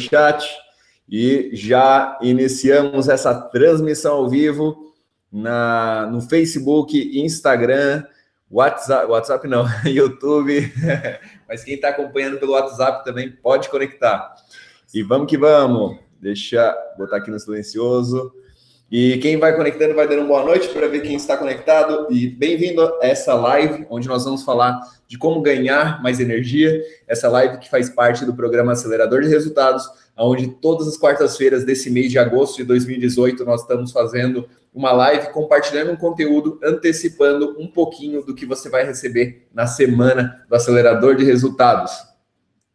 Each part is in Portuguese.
chat e já iniciamos essa transmissão ao vivo na, no Facebook, Instagram, WhatsApp, WhatsApp não, YouTube, mas quem está acompanhando pelo WhatsApp também pode conectar. E vamos que vamos. Deixa botar aqui no silencioso. E quem vai conectando vai dando boa noite para ver quem está conectado. E bem-vindo a essa live, onde nós vamos falar de como ganhar mais energia. Essa live que faz parte do programa Acelerador de Resultados, onde todas as quartas-feiras desse mês de agosto de 2018 nós estamos fazendo uma live compartilhando um conteúdo, antecipando um pouquinho do que você vai receber na semana do Acelerador de Resultados.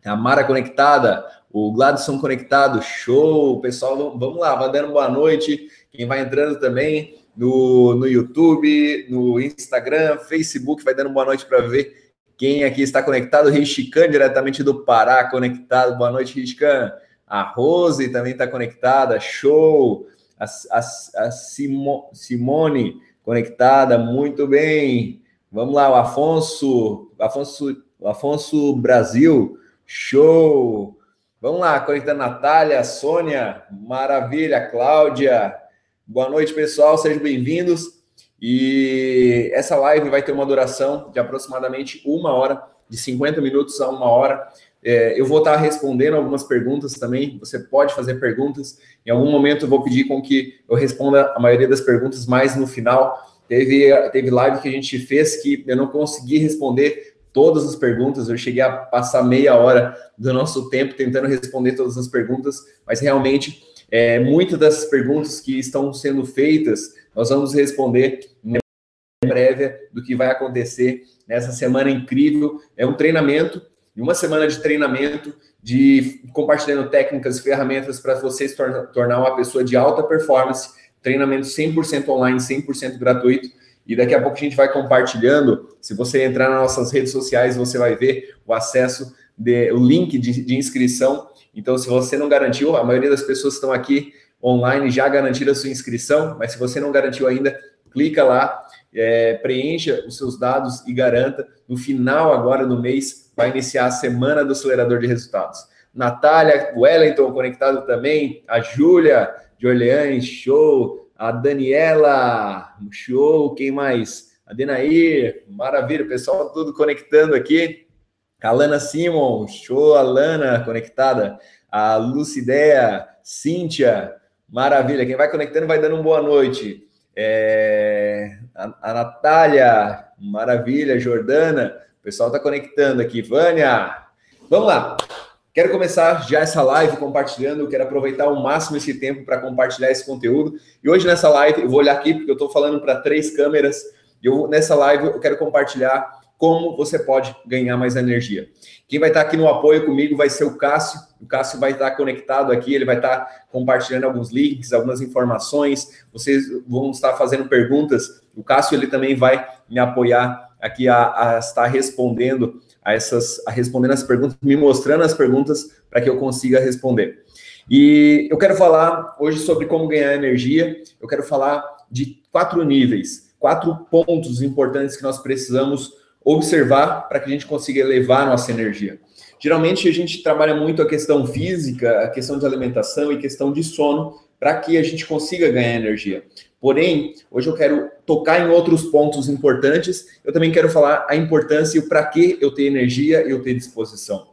A Mara conectada, o Gladson conectado, show! Pessoal, vamos lá, vai dando boa noite. Quem vai entrando também no, no YouTube, no Instagram, Facebook, vai dando boa noite para ver quem aqui está conectado. Rishikan, diretamente do Pará, conectado. Boa noite, Rishikan. A Rose também está conectada, show. A, a, a Simo, Simone conectada, muito bem. Vamos lá, o Afonso, Afonso, Afonso Brasil, show. Vamos lá, conectando Natália, Sônia, maravilha, Cláudia. Boa noite, pessoal, sejam bem-vindos. E essa live vai ter uma duração de aproximadamente uma hora, de 50 minutos a uma hora. É, eu vou estar respondendo algumas perguntas também. Você pode fazer perguntas. Em algum momento eu vou pedir com que eu responda a maioria das perguntas mais no final. Teve, teve live que a gente fez que eu não consegui responder todas as perguntas. Eu cheguei a passar meia hora do nosso tempo tentando responder todas as perguntas, mas realmente é, muitas das perguntas que estão sendo feitas nós vamos responder em prévia do que vai acontecer nessa semana incrível. É um treinamento, uma semana de treinamento, de compartilhando técnicas e ferramentas para você se tornar uma pessoa de alta performance, treinamento 100% online, 100% gratuito e daqui a pouco a gente vai compartilhando. Se você entrar nas nossas redes sociais, você vai ver o acesso, de, o link de, de inscrição. Então, se você não garantiu, a maioria das pessoas que estão aqui online já garantiram a sua inscrição, mas se você não garantiu ainda, clica lá, é, preencha os seus dados e garanta. No final agora do mês, vai iniciar a semana do acelerador de resultados. Natália, Wellington conectado também, a Júlia de Orleans, show, a Daniela, show, quem mais? A Denair, maravilha, pessoal tudo conectando aqui. A Lana Simon, show, a Lana conectada. A Lucidea, Cíntia, maravilha. Quem vai conectando vai dando uma boa noite. É, a, a Natália, maravilha. Jordana, o pessoal está conectando aqui. Vânia, vamos lá. Quero começar já essa live compartilhando, quero aproveitar ao máximo esse tempo para compartilhar esse conteúdo. E hoje nessa live, eu vou olhar aqui porque eu estou falando para três câmeras. E eu, nessa live eu quero compartilhar como você pode ganhar mais energia. Quem vai estar aqui no apoio comigo vai ser o Cássio. O Cássio vai estar conectado aqui, ele vai estar compartilhando alguns links, algumas informações. Vocês vão estar fazendo perguntas. O Cássio ele também vai me apoiar aqui a, a estar respondendo a essas, a respondendo as perguntas, me mostrando as perguntas para que eu consiga responder. E eu quero falar hoje sobre como ganhar energia. Eu quero falar de quatro níveis, quatro pontos importantes que nós precisamos observar para que a gente consiga elevar nossa energia. Geralmente a gente trabalha muito a questão física, a questão de alimentação e questão de sono para que a gente consiga ganhar energia. Porém, hoje eu quero tocar em outros pontos importantes. Eu também quero falar a importância e o para que eu ter energia e eu ter disposição.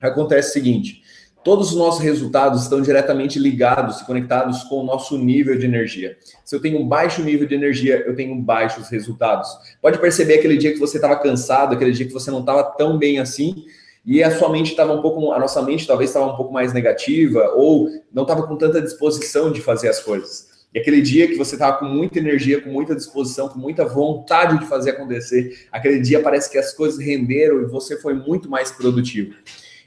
Acontece o seguinte: todos os nossos resultados estão diretamente ligados e conectados com o nosso nível de energia. Se eu tenho um baixo nível de energia, eu tenho baixos resultados. Pode perceber aquele dia que você estava cansado, aquele dia que você não estava tão bem assim, e a sua mente estava um pouco, a nossa mente talvez estava um pouco mais negativa ou não estava com tanta disposição de fazer as coisas. E aquele dia que você estava com muita energia, com muita disposição, com muita vontade de fazer acontecer, aquele dia parece que as coisas renderam e você foi muito mais produtivo.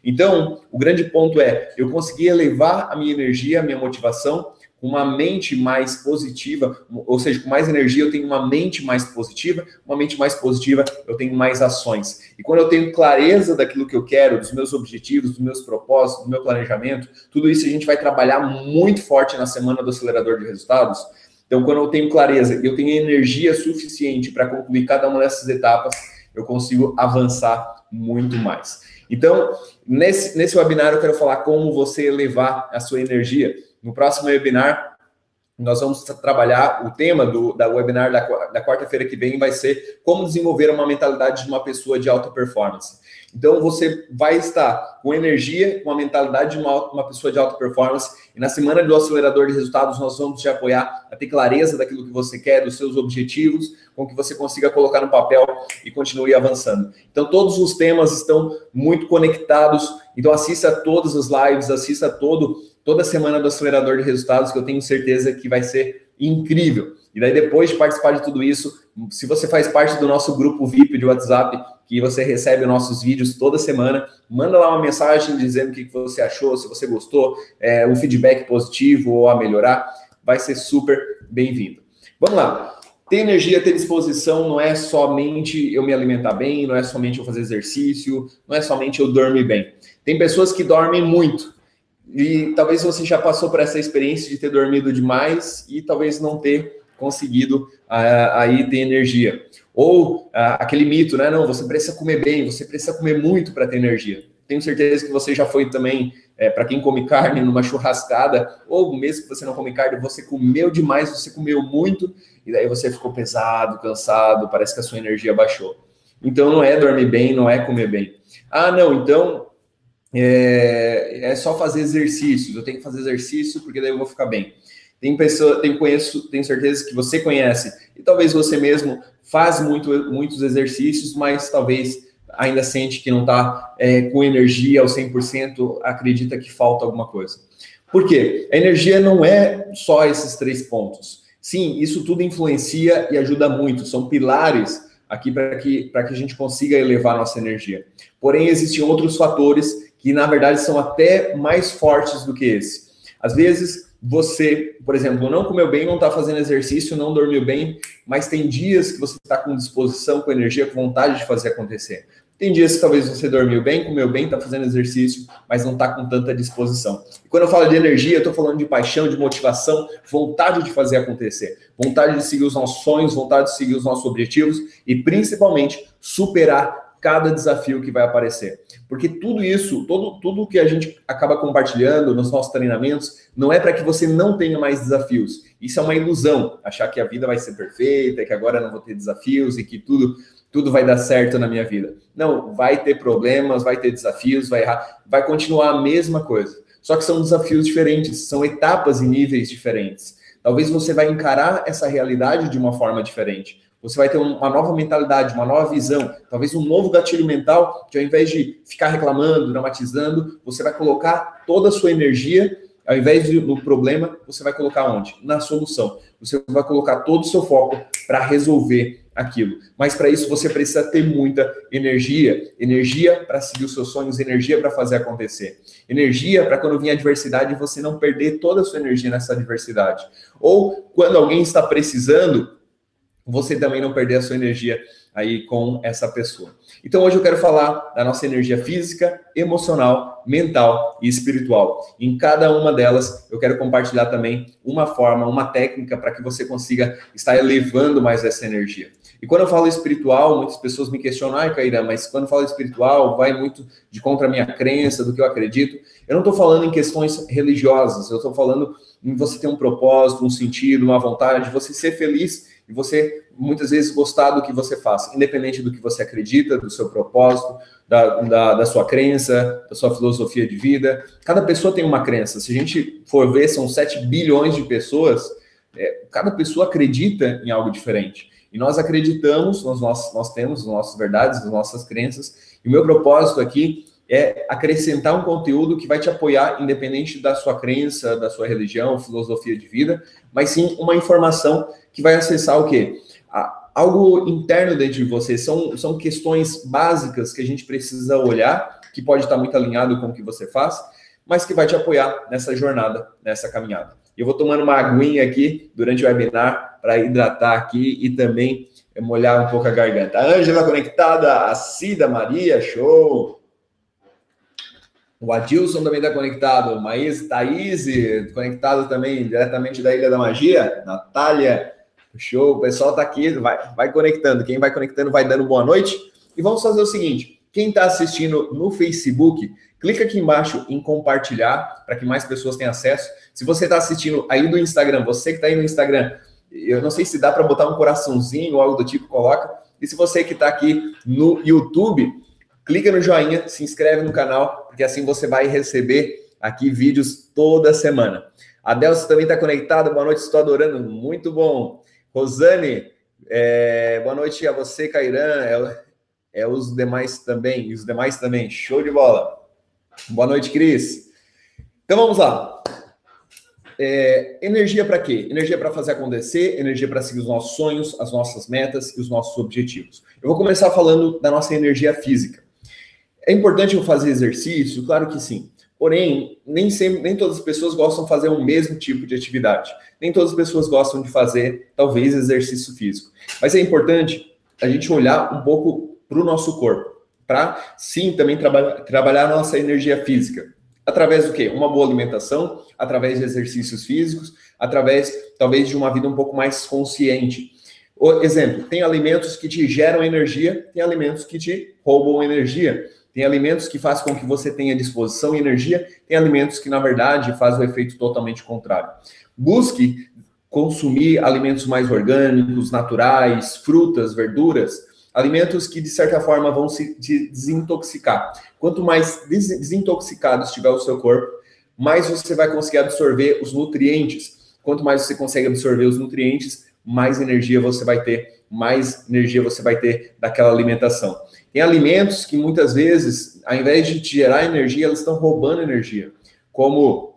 Então, o grande ponto é, eu consegui elevar a minha energia, a minha motivação, uma mente mais positiva, ou seja, com mais energia eu tenho uma mente mais positiva, uma mente mais positiva eu tenho mais ações. E quando eu tenho clareza daquilo que eu quero, dos meus objetivos, dos meus propósitos, do meu planejamento, tudo isso a gente vai trabalhar muito forte na semana do acelerador de resultados. Então, quando eu tenho clareza e eu tenho energia suficiente para concluir cada uma dessas etapas, eu consigo avançar muito mais. Então, nesse, nesse webinar eu quero falar como você elevar a sua energia. No próximo webinar, nós vamos trabalhar o tema do da webinar da, da quarta-feira que vem vai ser como desenvolver uma mentalidade de uma pessoa de alta performance. Então você vai estar com energia, com a mentalidade de uma, uma pessoa de alta performance. E na semana do acelerador de resultados, nós vamos te apoiar a ter clareza daquilo que você quer, dos seus objetivos, com que você consiga colocar no papel e continue avançando. Então, todos os temas estão muito conectados. Então, assista todas as lives, assista todo, toda semana do acelerador de resultados, que eu tenho certeza que vai ser incrível. E daí, depois de participar de tudo isso, se você faz parte do nosso grupo VIP de WhatsApp, que você recebe nossos vídeos toda semana, manda lá uma mensagem dizendo o que você achou, se você gostou, é, um feedback positivo ou a melhorar, vai ser super bem-vindo. Vamos lá. Ter energia, ter disposição não é somente eu me alimentar bem, não é somente eu fazer exercício, não é somente eu dormir bem. Tem pessoas que dormem muito, e talvez você já passou por essa experiência de ter dormido demais e talvez não ter conseguido uh, aí ter energia. Ou uh, aquele mito, né? Não, você precisa comer bem, você precisa comer muito para ter energia. Tenho certeza que você já foi também, é, para quem come carne, numa churrascada, ou mesmo que você não come carne, você comeu demais, você comeu muito, e daí você ficou pesado, cansado, parece que a sua energia baixou. Então não é dormir bem, não é comer bem. Ah, não, então é, é só fazer exercícios, eu tenho que fazer exercício porque daí eu vou ficar bem. Tem pessoa, tem conheço, tenho certeza que você conhece e talvez você mesmo faz muito, muitos exercícios, mas talvez ainda sente que não está é, com energia ao 100%, acredita que falta alguma coisa. Por quê? A energia não é só esses três pontos. Sim, isso tudo influencia e ajuda muito, são pilares aqui para que, que a gente consiga elevar nossa energia. Porém, existem outros fatores que, na verdade, são até mais fortes do que esse. Às vezes, você, por exemplo, não comeu bem, não está fazendo exercício, não dormiu bem, mas tem dias que você está com disposição, com energia, com vontade de fazer acontecer. Tem dias que talvez você dormiu bem, comeu bem, está fazendo exercício, mas não está com tanta disposição. E quando eu falo de energia, eu estou falando de paixão, de motivação, vontade de fazer acontecer, vontade de seguir os nossos sonhos, vontade de seguir os nossos objetivos e principalmente superar cada desafio que vai aparecer. Porque tudo isso, todo, tudo que a gente acaba compartilhando nos nossos treinamentos, não é para que você não tenha mais desafios. Isso é uma ilusão, achar que a vida vai ser perfeita, que agora não vou ter desafios e que tudo tudo vai dar certo na minha vida. Não, vai ter problemas, vai ter desafios, vai errar, vai continuar a mesma coisa. Só que são desafios diferentes, são etapas e níveis diferentes. Talvez você vai encarar essa realidade de uma forma diferente. Você vai ter uma nova mentalidade, uma nova visão, talvez um novo gatilho mental, que ao invés de ficar reclamando, dramatizando, você vai colocar toda a sua energia, ao invés de no problema, você vai colocar onde? Na solução. Você vai colocar todo o seu foco para resolver aquilo. Mas para isso você precisa ter muita energia, energia para seguir os seus sonhos, energia para fazer acontecer. Energia para quando vir a adversidade você não perder toda a sua energia nessa adversidade. Ou quando alguém está precisando, você também não perder a sua energia aí com essa pessoa. Então hoje eu quero falar da nossa energia física, emocional, mental e espiritual. Em cada uma delas eu quero compartilhar também uma forma, uma técnica para que você consiga estar elevando mais essa energia. E quando eu falo espiritual, muitas pessoas me questionam, ai, Caíra, mas quando eu falo espiritual, vai muito de contra a minha crença, do que eu acredito. Eu não estou falando em questões religiosas, eu estou falando em você ter um propósito, um sentido, uma vontade, de você ser feliz e você muitas vezes gostar do que você faz, independente do que você acredita, do seu propósito, da, da, da, sua crença, da sua filosofia de vida. Cada pessoa tem uma crença. Se a gente for ver, são 7 bilhões de pessoas, é, cada pessoa acredita em algo diferente. E nós acreditamos, nós, nós, nós temos as nossas verdades, as nossas crenças, e o meu propósito aqui é acrescentar um conteúdo que vai te apoiar, independente da sua crença, da sua religião, filosofia de vida, mas sim uma informação que vai acessar o quê? Algo interno dentro de você. São, são questões básicas que a gente precisa olhar, que pode estar muito alinhado com o que você faz, mas que vai te apoiar nessa jornada, nessa caminhada. Eu vou tomando uma aguinha aqui durante o webinar para hidratar aqui e também molhar um pouco a garganta. A Ângela conectada, a Cida Maria, show! O Adilson também está conectado. Maís, Thaís, conectado também diretamente da Ilha da Magia. Natália, show. O pessoal está aqui, vai, vai conectando. Quem vai conectando vai dando boa noite. E vamos fazer o seguinte: Quem está assistindo no Facebook, clica aqui embaixo em compartilhar para que mais pessoas tenham acesso. Se você está assistindo aí do Instagram, você que está aí no Instagram, eu não sei se dá para botar um coraçãozinho ou algo do tipo, coloca. E se você que está aqui no YouTube, clica no joinha, se inscreve no canal, porque assim você vai receber aqui vídeos toda semana. A Delcio também está conectada. Boa noite, estou adorando. Muito bom. Rosane, é, boa noite a você, Cairan. É, é, os demais também. E os demais também. Show de bola. Boa noite, Cris. Então vamos lá. É, energia para quê? Energia para fazer acontecer, energia para seguir os nossos sonhos, as nossas metas e os nossos objetivos. Eu vou começar falando da nossa energia física. É importante eu fazer exercício? Claro que sim. Porém, nem sempre, nem todas as pessoas gostam de fazer o mesmo tipo de atividade. Nem todas as pessoas gostam de fazer, talvez, exercício físico. Mas é importante a gente olhar um pouco para o nosso corpo, para sim também traba trabalhar a nossa energia física. Através do quê? Uma boa alimentação, através de exercícios físicos, através talvez de uma vida um pouco mais consciente. O exemplo, tem alimentos que te geram energia, tem alimentos que te roubam energia. Tem alimentos que fazem com que você tenha disposição e energia, tem alimentos que, na verdade, fazem o efeito totalmente contrário. Busque consumir alimentos mais orgânicos, naturais, frutas, verduras, alimentos que, de certa forma, vão se desintoxicar. Quanto mais desintoxicado estiver o seu corpo, mais você vai conseguir absorver os nutrientes. Quanto mais você consegue absorver os nutrientes, mais energia você vai ter, mais energia você vai ter daquela alimentação. Tem alimentos que muitas vezes, ao invés de gerar energia, elas estão roubando energia, como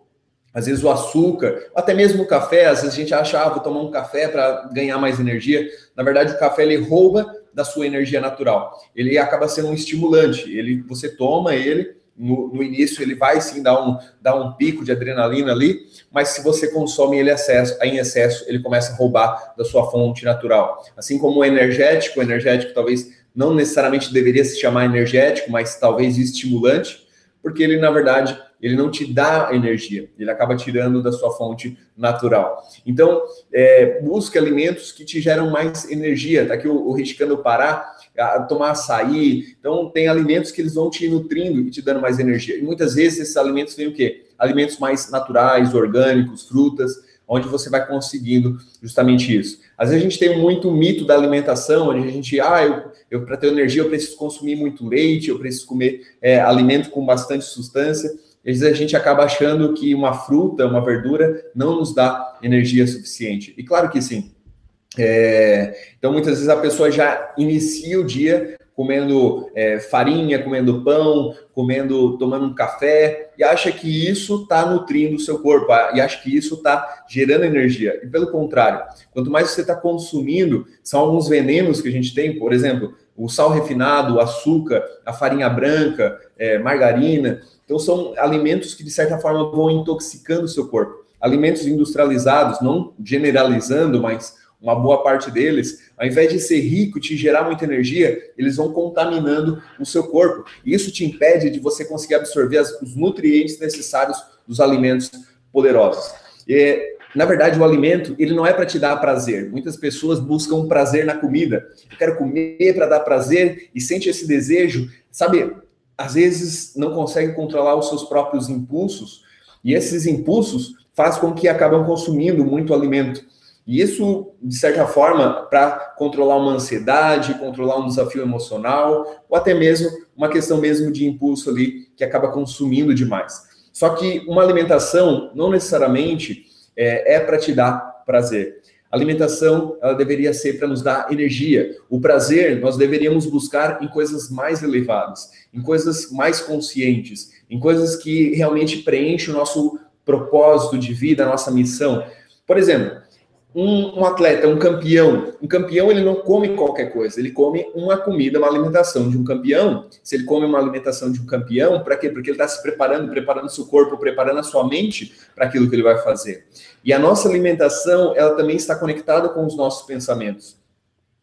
às vezes o açúcar, até mesmo o café, às vezes a gente acha, ah, vou tomar um café para ganhar mais energia. Na verdade, o café ele rouba da sua energia natural. Ele acaba sendo um estimulante. Ele, você toma ele, no, no, início ele vai sim dar um, dar um pico de adrenalina ali, mas se você consome ele excesso, em excesso, ele começa a roubar da sua fonte natural. Assim como o energético, o energético talvez não necessariamente deveria se chamar energético, mas talvez estimulante, porque ele, na verdade, ele não te dá energia, ele acaba tirando da sua fonte natural. Então, é, busque alimentos que te geram mais energia. Tá aqui o, o Riscando Pará, a tomar açaí. Então, tem alimentos que eles vão te nutrindo e te dando mais energia. E muitas vezes esses alimentos vêm o quê? Alimentos mais naturais, orgânicos, frutas, onde você vai conseguindo justamente isso. Às vezes a gente tem muito mito da alimentação, onde a gente, ah, eu, eu para ter energia eu preciso consumir muito leite, eu preciso comer é, alimento com bastante substância. Às vezes a gente acaba achando que uma fruta, uma verdura, não nos dá energia suficiente. E claro que sim. É, então, muitas vezes a pessoa já inicia o dia comendo é, farinha, comendo pão, comendo, tomando um café, e acha que isso está nutrindo o seu corpo, e acha que isso está gerando energia. E pelo contrário, quanto mais você está consumindo, são alguns venenos que a gente tem, por exemplo, o sal refinado, o açúcar, a farinha branca, é, margarina. Então, são alimentos que, de certa forma, vão intoxicando o seu corpo. Alimentos industrializados, não generalizando, mas uma boa parte deles, ao invés de ser rico, te gerar muita energia, eles vão contaminando o seu corpo. E isso te impede de você conseguir absorver as, os nutrientes necessários dos alimentos poderosos. E, na verdade, o alimento, ele não é para te dar prazer. Muitas pessoas buscam prazer na comida. Eu quero comer para dar prazer e sente esse desejo. Sabe, às vezes não consegue controlar os seus próprios impulsos e esses impulsos fazem com que acabam consumindo muito alimento. E isso, de certa forma, para controlar uma ansiedade, controlar um desafio emocional, ou até mesmo uma questão mesmo de impulso ali que acaba consumindo demais. Só que uma alimentação não necessariamente é, é para te dar prazer. A alimentação ela deveria ser para nos dar energia. O prazer nós deveríamos buscar em coisas mais elevadas, em coisas mais conscientes, em coisas que realmente preenchem o nosso propósito de vida, a nossa missão. Por exemplo, um, um, atleta, um campeão, um campeão ele não come qualquer coisa, ele come uma comida, uma alimentação de um campeão. Se ele come uma alimentação de um campeão, para quê? Porque ele está se preparando, preparando seu corpo, preparando a sua mente para aquilo que ele vai fazer. E a nossa alimentação, ela também está conectada com os nossos pensamentos.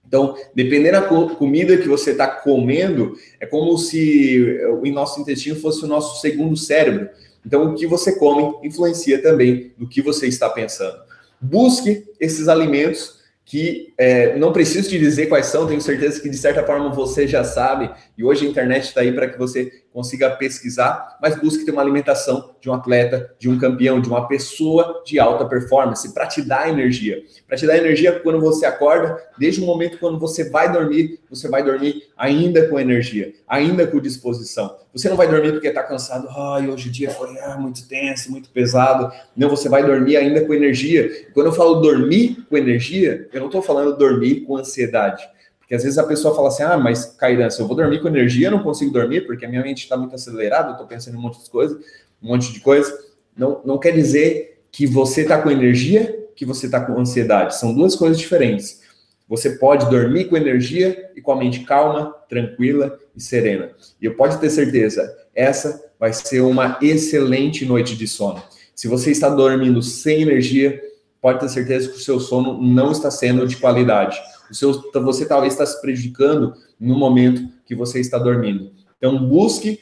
Então, dependendo da comida que você está comendo, é como se o nosso intestino fosse o nosso segundo cérebro. Então, o que você come influencia também no que você está pensando. Busque esses alimentos que é, não preciso te dizer quais são, tenho certeza que de certa forma você já sabe, E hoje a internet está aí para que você consiga pesquisar, mas busque ter uma alimentação de um atleta, de um campeão, de uma pessoa de alta performance, para te dar energia. Para te dar energia quando você acorda, desde o momento quando você vai dormir, você vai dormir ainda com energia, ainda com disposição. Você não vai dormir porque está cansado, ai, hoje o dia foi ah, muito tenso, muito pesado. Não, você vai dormir ainda com energia. quando eu falo dormir com energia, eu não estou falando dormir com ansiedade. Porque às vezes a pessoa fala assim: ah, mas Cairan, se eu vou dormir com energia, eu não consigo dormir porque a minha mente está muito acelerada, eu estou pensando em um monte de coisas, um monte de coisa. Não, não quer dizer que você está com energia, que você está com ansiedade. São duas coisas diferentes. Você pode dormir com energia e com a mente calma, tranquila e serena. E eu pode ter certeza, essa vai ser uma excelente noite de sono. Se você está dormindo sem energia, pode ter certeza que o seu sono não está sendo de qualidade seu, você talvez está se prejudicando no momento que você está dormindo. Então, busque.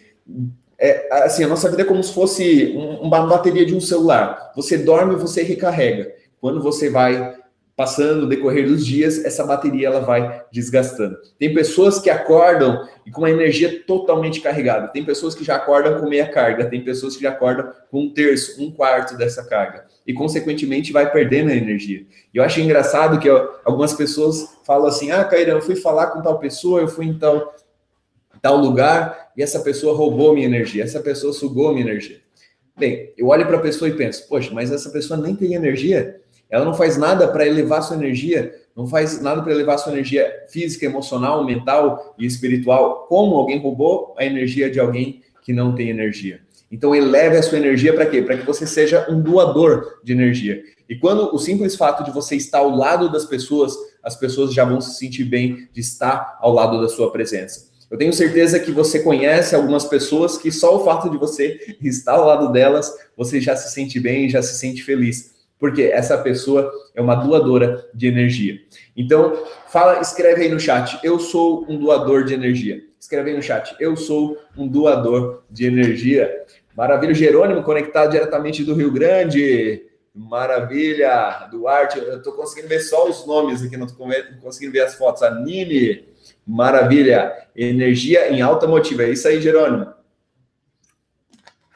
É, assim, a nossa vida é como se fosse uma bateria de um celular. Você dorme, você recarrega. Quando você vai passando decorrer dos dias, essa bateria ela vai desgastando. Tem pessoas que acordam e com uma energia totalmente carregada. Tem pessoas que já acordam com meia carga, tem pessoas que já acordam com um terço, um quarto dessa carga. E, consequentemente, vai perdendo a energia. E eu acho engraçado que algumas pessoas falam assim, ah, Cairão, eu fui falar com tal pessoa, eu fui em tal, tal lugar, e essa pessoa roubou minha energia, essa pessoa sugou minha energia. Bem, eu olho para a pessoa e penso, poxa, mas essa pessoa nem tem energia, ela não faz nada para elevar sua energia, não faz nada para elevar sua energia física, emocional, mental e espiritual. Como alguém roubou a energia de alguém que não tem energia? Então eleve a sua energia para quê? Para que você seja um doador de energia. E quando o simples fato de você estar ao lado das pessoas, as pessoas já vão se sentir bem de estar ao lado da sua presença. Eu tenho certeza que você conhece algumas pessoas que só o fato de você estar ao lado delas, você já se sente bem, já se sente feliz porque essa pessoa é uma doadora de energia. Então, fala, escreve aí no chat, eu sou um doador de energia. Escreve aí no chat, eu sou um doador de energia. Maravilha, Jerônimo conectado diretamente do Rio Grande. Maravilha, Duarte, eu estou conseguindo ver só os nomes aqui, não estou conseguindo ver as fotos. A Nini, maravilha, energia em alta motiva. É isso aí, Jerônimo.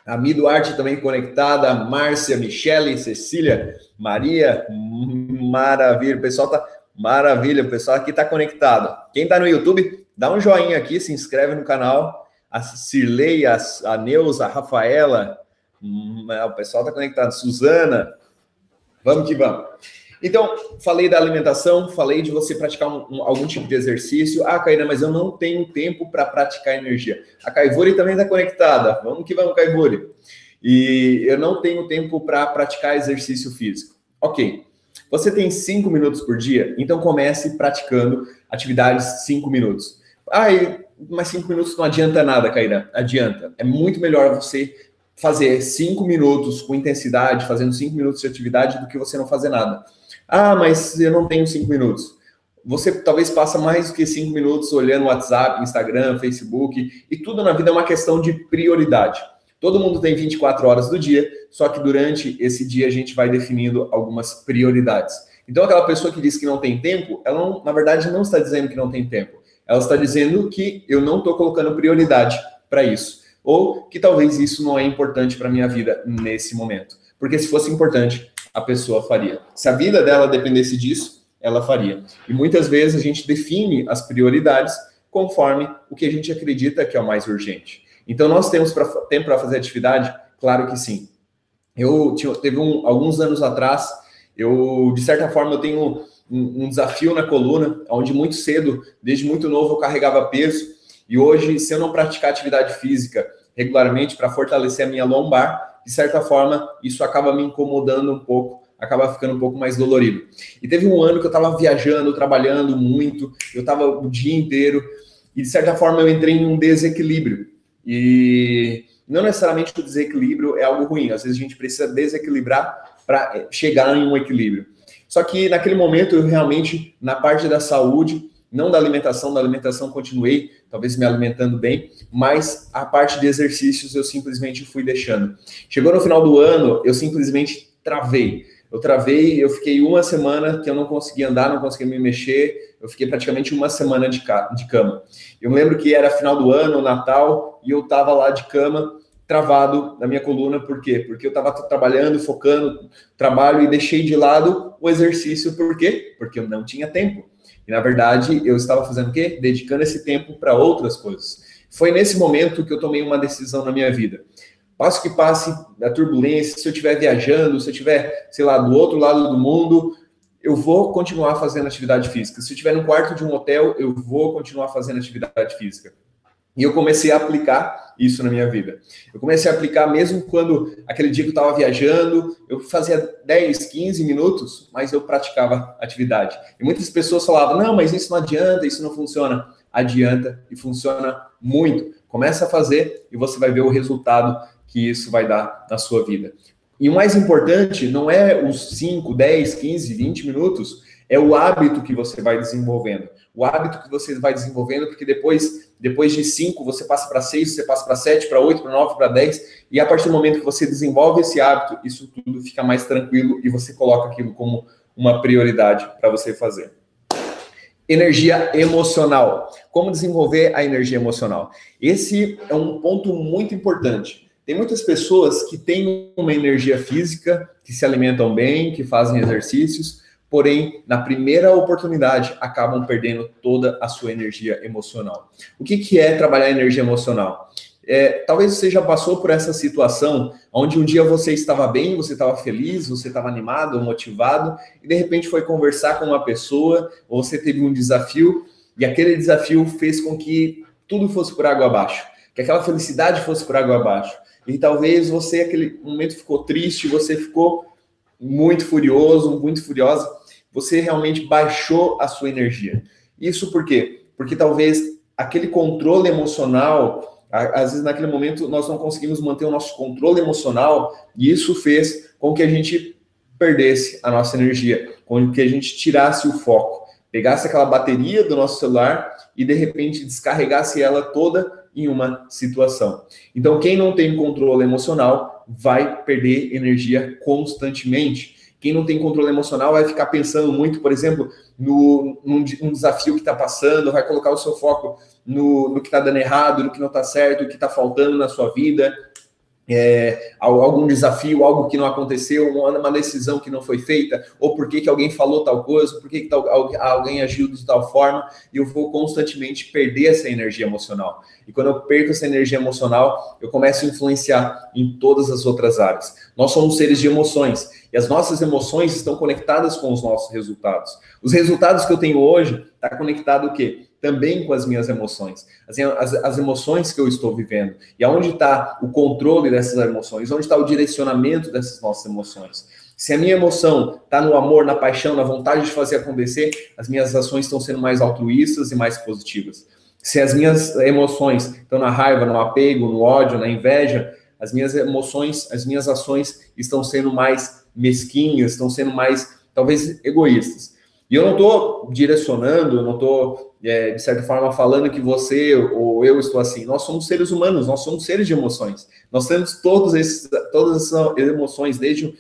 A Mi Duarte também conectada, Márcia, Michele, Cecília, Maria, maravilha. O pessoal tá maravilha, o pessoal aqui tá conectado. Quem tá no YouTube, dá um joinha aqui, se inscreve no canal. A Cirlei, a, a Neuza, a Rafaela, hum, o pessoal tá conectado. Suzana, vamos que vamos. Então, falei da alimentação, falei de você praticar um, um, algum tipo de exercício. Ah, Caína, mas eu não tenho tempo para praticar energia. A Caivuri também está conectada. Vamos que vamos, Caivuri. E eu não tenho tempo para praticar exercício físico. Ok. Você tem cinco minutos por dia, então comece praticando atividades cinco minutos. Ah, mas cinco minutos não adianta nada, Caína. Adianta. É muito melhor você fazer cinco minutos com intensidade, fazendo cinco minutos de atividade, do que você não fazer nada. Ah, mas eu não tenho cinco minutos. Você talvez passa mais do que cinco minutos olhando WhatsApp, Instagram, Facebook, e tudo na vida é uma questão de prioridade. Todo mundo tem 24 horas do dia, só que durante esse dia a gente vai definindo algumas prioridades. Então, aquela pessoa que diz que não tem tempo, ela, não, na verdade, não está dizendo que não tem tempo. Ela está dizendo que eu não estou colocando prioridade para isso. Ou que talvez isso não é importante para a minha vida nesse momento. Porque se fosse importante, a pessoa faria. Se a vida dela dependesse disso, ela faria. E muitas vezes a gente define as prioridades conforme o que a gente acredita que é o mais urgente. Então, nós temos pra, tempo para fazer atividade? Claro que sim. Eu tinha, teve um, alguns anos atrás, eu, de certa forma, eu tenho um, desafio na coluna, onde muito cedo, desde muito novo, eu carregava peso. E hoje, se eu não praticar atividade física regularmente para fortalecer a minha lombar, de certa forma, isso acaba me incomodando um pouco, acaba ficando um pouco mais dolorido. E teve um ano que eu estava viajando, trabalhando muito, eu estava o dia inteiro, e de certa forma eu entrei em um desequilíbrio. E não necessariamente o desequilíbrio é algo ruim, às vezes a gente precisa desequilibrar para chegar em um equilíbrio. Só que naquele momento eu realmente, na parte da saúde, não da alimentação, da alimentação continuei, talvez me alimentando bem, mas a parte de exercícios eu simplesmente fui deixando. Chegou no final do ano, eu simplesmente travei. Eu travei, eu fiquei uma semana que eu não conseguia andar, não conseguia me mexer, eu fiquei praticamente uma semana de, de cama. Eu me lembro que era final do ano, Natal, e eu estava lá de cama, travado na minha coluna, por quê? Porque eu estava trabalhando, focando trabalho e deixei de lado o exercício, por quê? Porque eu não tinha tempo. E na verdade, eu estava fazendo o quê? Dedicando esse tempo para outras coisas. Foi nesse momento que eu tomei uma decisão na minha vida. Passo que passe a turbulência, se eu estiver viajando, se eu estiver, sei lá, do outro lado do mundo, eu vou continuar fazendo atividade física. Se eu estiver no quarto de um hotel, eu vou continuar fazendo atividade física. E eu comecei a aplicar isso na minha vida. Eu comecei a aplicar mesmo quando aquele dia que eu estava viajando, eu fazia 10, 15 minutos, mas eu praticava atividade. E muitas pessoas falavam: não, mas isso não adianta, isso não funciona. Adianta e funciona muito. Começa a fazer e você vai ver o resultado que isso vai dar na sua vida. E o mais importante não é os 5, 10, 15, 20 minutos, é o hábito que você vai desenvolvendo. O hábito que você vai desenvolvendo, porque depois, depois de 5, você passa para 6, você passa para 7, para 8, para 9, para 10, e a partir do momento que você desenvolve esse hábito, isso tudo fica mais tranquilo e você coloca aquilo como uma prioridade para você fazer. Energia emocional. Como desenvolver a energia emocional? Esse é um ponto muito importante. Tem muitas pessoas que têm uma energia física, que se alimentam bem, que fazem exercícios, porém, na primeira oportunidade, acabam perdendo toda a sua energia emocional. O que, que é trabalhar energia emocional? É, talvez você já passou por essa situação onde um dia você estava bem, você estava feliz, você estava animado, motivado, e de repente foi conversar com uma pessoa, ou você teve um desafio, e aquele desafio fez com que tudo fosse por água abaixo, que aquela felicidade fosse por água abaixo. E talvez você, aquele momento, ficou triste, você ficou muito furioso, muito furiosa, você realmente baixou a sua energia. Isso por quê? Porque talvez aquele controle emocional às vezes, naquele momento, nós não conseguimos manter o nosso controle emocional e isso fez com que a gente perdesse a nossa energia, com que a gente tirasse o foco, pegasse aquela bateria do nosso celular e, de repente, descarregasse ela toda em uma situação. Então, quem não tem controle emocional vai perder energia constantemente. Quem não tem controle emocional vai ficar pensando muito, por exemplo, no, num, num desafio que está passando, vai colocar o seu foco no, no que está dando errado, no que não está certo, o que está faltando na sua vida, é, algum desafio, algo que não aconteceu, uma, decisão que não foi feita, ou por que, que alguém falou tal coisa, por que, que tal, alguém agiu de tal forma, e eu vou constantemente perder essa energia emocional. E quando eu perco essa energia emocional, eu começo a influenciar em todas as outras áreas. Nós somos seres de emoções, e as nossas emoções estão conectadas com os nossos resultados. Os resultados que eu tenho hoje está conectado o quê? Também com as minhas emoções, as, as, as emoções que eu estou vivendo. E aonde está o controle dessas emoções? Onde está o direcionamento dessas nossas emoções? Se a minha emoção está no amor, na paixão, na vontade de fazer acontecer, as minhas ações estão sendo mais altruístas e mais positivas. Se as minhas emoções estão na raiva, no apego, no ódio, na inveja, as minhas emoções, as minhas ações estão sendo mais mesquinhas, estão sendo mais, talvez, egoístas. E eu não estou direcionando, eu não estou, é, de certa forma, falando que você ou eu estou assim. Nós somos seres humanos, nós somos seres de emoções. Nós temos todos esses, todas essas emoções, desde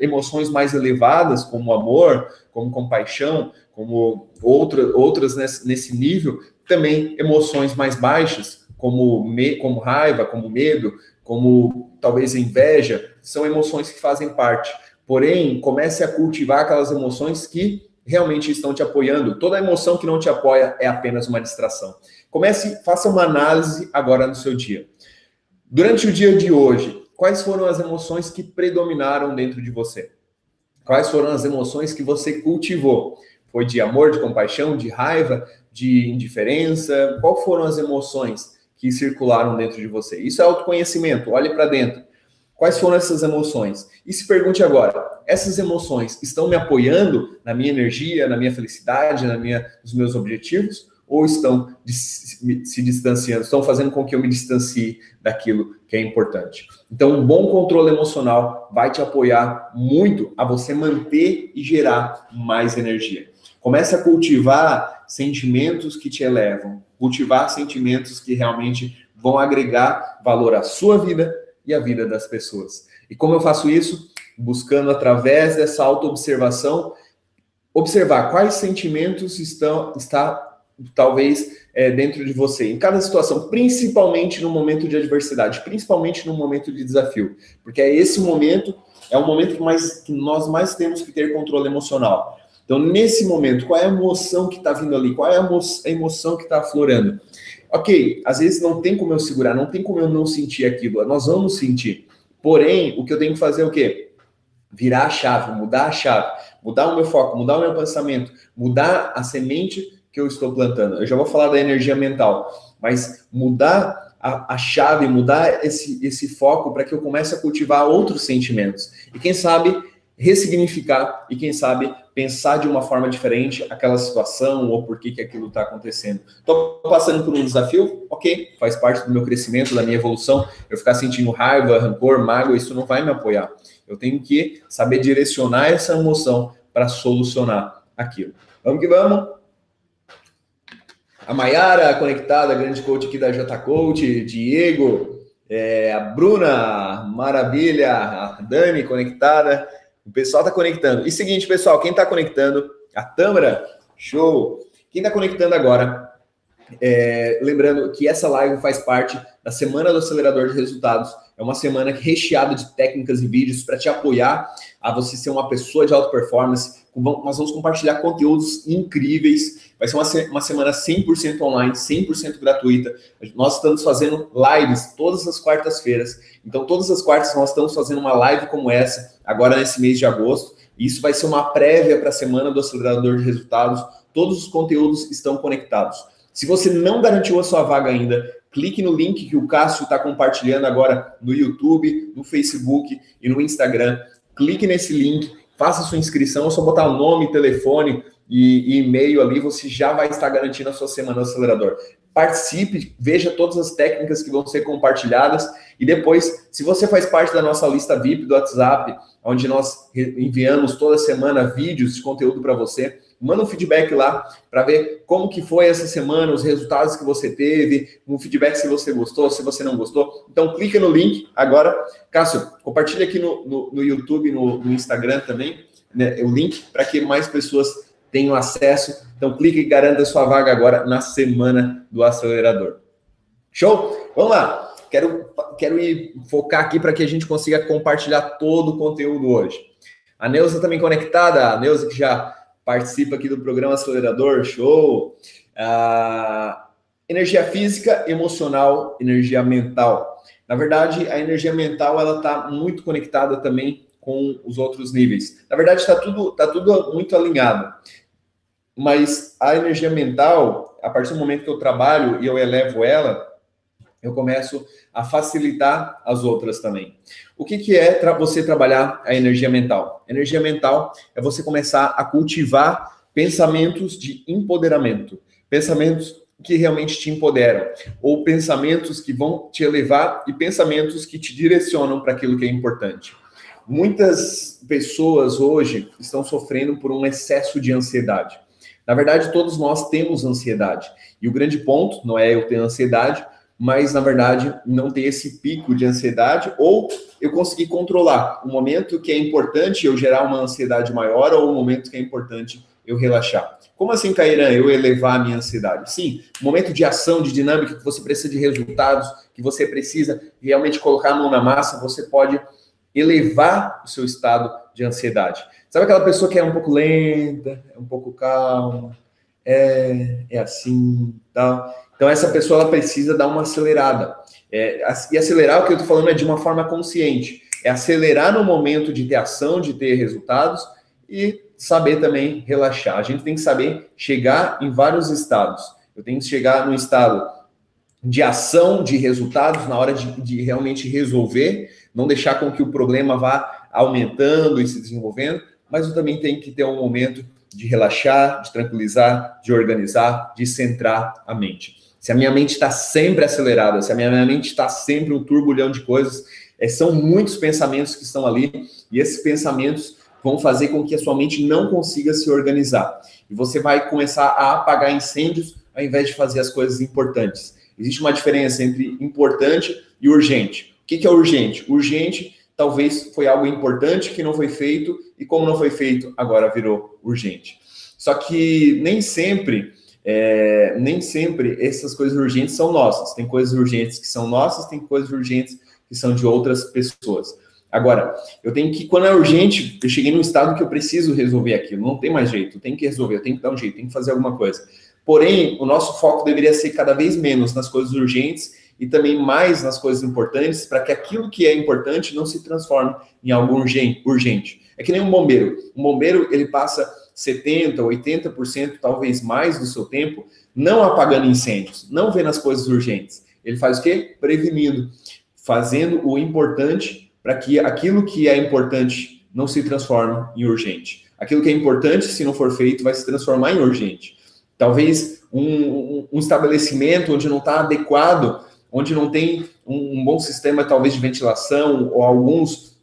emoções mais elevadas, como amor, como compaixão, como outra, outras nesse, nesse nível, também emoções mais baixas, como, me, como raiva, como medo, como talvez inveja, são emoções que fazem parte. Porém, comece a cultivar aquelas emoções que realmente estão te apoiando. Toda emoção que não te apoia é apenas uma distração. Comece, faça uma análise agora no seu dia. Durante o dia de hoje, quais foram as emoções que predominaram dentro de você? Quais foram as emoções que você cultivou? Foi de amor, de compaixão, de raiva, de indiferença? Qual foram as emoções que circularam dentro de você? Isso é autoconhecimento. Olhe para dentro. Quais foram essas emoções? E se pergunte agora: essas emoções estão me apoiando na minha energia, na minha felicidade, na minha, nos meus objetivos? Ou estão se distanciando, estão fazendo com que eu me distancie daquilo que é importante? Então, um bom controle emocional vai te apoiar muito a você manter e gerar mais energia. Comece a cultivar sentimentos que te elevam, cultivar sentimentos que realmente vão agregar valor à sua vida e a vida das pessoas. E como eu faço isso? buscando através dessa autoobservação observar quais sentimentos estão está talvez é, dentro de você em cada situação, principalmente no momento de adversidade, principalmente no momento de desafio, porque é esse momento é o momento que, mais, que nós mais temos que ter controle emocional. Então, nesse momento, qual é a emoção que está vindo ali? Qual é a emoção que está aflorando? Ok, às vezes não tem como eu segurar, não tem como eu não sentir aquilo, nós vamos sentir. Porém, o que eu tenho que fazer é o quê? Virar a chave, mudar a chave, mudar o meu foco, mudar o meu pensamento, mudar a semente que eu estou plantando. Eu já vou falar da energia mental, mas mudar a, a chave, mudar esse, esse foco para que eu comece a cultivar outros sentimentos. E quem sabe ressignificar e quem sabe pensar de uma forma diferente aquela situação ou por que, que aquilo está acontecendo. Estou passando por um desafio, ok, faz parte do meu crescimento, da minha evolução. Eu ficar sentindo raiva, rancor, mágoa, isso não vai me apoiar. Eu tenho que saber direcionar essa emoção para solucionar aquilo. Vamos que vamos. A Maiara conectada, grande coach aqui da J Coach, Diego, é, a Bruna, maravilha, a Dani conectada. O pessoal está conectando. E seguinte, pessoal, quem está conectando? A Tâmara, show. Quem está conectando agora, é, lembrando que essa live faz parte da Semana do Acelerador de Resultados. É uma semana recheada de técnicas e vídeos para te apoiar a você ser uma pessoa de alta performance. Nós vamos compartilhar conteúdos incríveis. Vai ser uma, uma semana 100% online, 100% gratuita. Nós estamos fazendo lives todas as quartas-feiras. Então, todas as quartas nós estamos fazendo uma live como essa, agora nesse mês de agosto. Isso vai ser uma prévia para a semana do acelerador de resultados. Todos os conteúdos estão conectados. Se você não garantiu a sua vaga ainda, clique no link que o Cássio está compartilhando agora no YouTube, no Facebook e no Instagram. Clique nesse link, faça sua inscrição, é só botar o nome, telefone e, e e-mail ali, você já vai estar garantindo a sua semana do acelerador participe, veja todas as técnicas que vão ser compartilhadas e depois, se você faz parte da nossa lista VIP do WhatsApp, onde nós enviamos toda semana vídeos de conteúdo para você, manda um feedback lá para ver como que foi essa semana, os resultados que você teve, um feedback se você gostou, se você não gostou. Então clica no link agora. Cássio, compartilha aqui no, no, no YouTube, no, no, Instagram também, né, o link para que mais pessoas tenham acesso. Então clique e garanta sua vaga agora na semana do acelerador. Show? Vamos lá. Quero, quero ir focar aqui para que a gente consiga compartilhar todo o conteúdo hoje. A Neuza também conectada, a Neuza que já participa aqui do programa Acelerador, show. Ah, energia física, emocional, energia mental. Na verdade, a energia mental ela está muito conectada também com os outros níveis. Na verdade, está tudo, tá tudo muito alinhado. Mas a energia mental, a partir do momento que eu trabalho e eu elevo ela, eu começo a facilitar as outras também. O que, que é tra você trabalhar a energia mental? Energia mental é você começar a cultivar pensamentos de empoderamento, pensamentos que realmente te empoderam, ou pensamentos que vão te elevar e pensamentos que te direcionam para aquilo que é importante. Muitas pessoas hoje estão sofrendo por um excesso de ansiedade. Na verdade, todos nós temos ansiedade. E o grande ponto não é eu ter ansiedade, mas na verdade não ter esse pico de ansiedade ou eu conseguir controlar o momento que é importante eu gerar uma ansiedade maior ou o momento que é importante eu relaxar. Como assim, Cairã, eu elevar a minha ansiedade? Sim, momento de ação, de dinâmica, que você precisa de resultados, que você precisa realmente colocar a mão na massa, você pode elevar o seu estado de ansiedade. Sabe aquela pessoa que é um pouco lenta, é um pouco calma, é, é assim, tal. Então, essa pessoa ela precisa dar uma acelerada. É, e acelerar, o que eu estou falando é de uma forma consciente. É acelerar no momento de ter ação, de ter resultados e saber também relaxar. A gente tem que saber chegar em vários estados. Eu tenho que chegar no estado de ação, de resultados, na hora de, de realmente resolver, não deixar com que o problema vá aumentando e se desenvolvendo, mas eu também tenho que ter um momento de relaxar, de tranquilizar, de organizar, de centrar a mente se a minha mente está sempre acelerada, se a minha mente está sempre um turbulhão de coisas, é, são muitos pensamentos que estão ali, e esses pensamentos vão fazer com que a sua mente não consiga se organizar. E você vai começar a apagar incêndios ao invés de fazer as coisas importantes. Existe uma diferença entre importante e urgente. O que é urgente? Urgente talvez foi algo importante que não foi feito, e como não foi feito, agora virou urgente. Só que nem sempre, é, nem sempre essas coisas urgentes são nossas. Tem coisas urgentes que são nossas, tem coisas urgentes que são de outras pessoas. Agora, eu tenho que, quando é urgente, eu cheguei num estado que eu preciso resolver aquilo, não tem mais jeito, eu tenho que resolver, eu tenho que dar um jeito, tenho que fazer alguma coisa. Porém, o nosso foco deveria ser cada vez menos nas coisas urgentes e também mais nas coisas importantes, para que aquilo que é importante não se transforme em algo urgente. É que nem um bombeiro. Um bombeiro, ele passa 70%, 80%, talvez mais do seu tempo, não apagando incêndios, não vendo as coisas urgentes. Ele faz o quê? Prevenindo, fazendo o importante para que aquilo que é importante não se transforme em urgente. Aquilo que é importante, se não for feito, vai se transformar em urgente. Talvez um, um, estabelecimento onde não está adequado, onde não tem um, um bom sistema, talvez, de ventilação ou alguns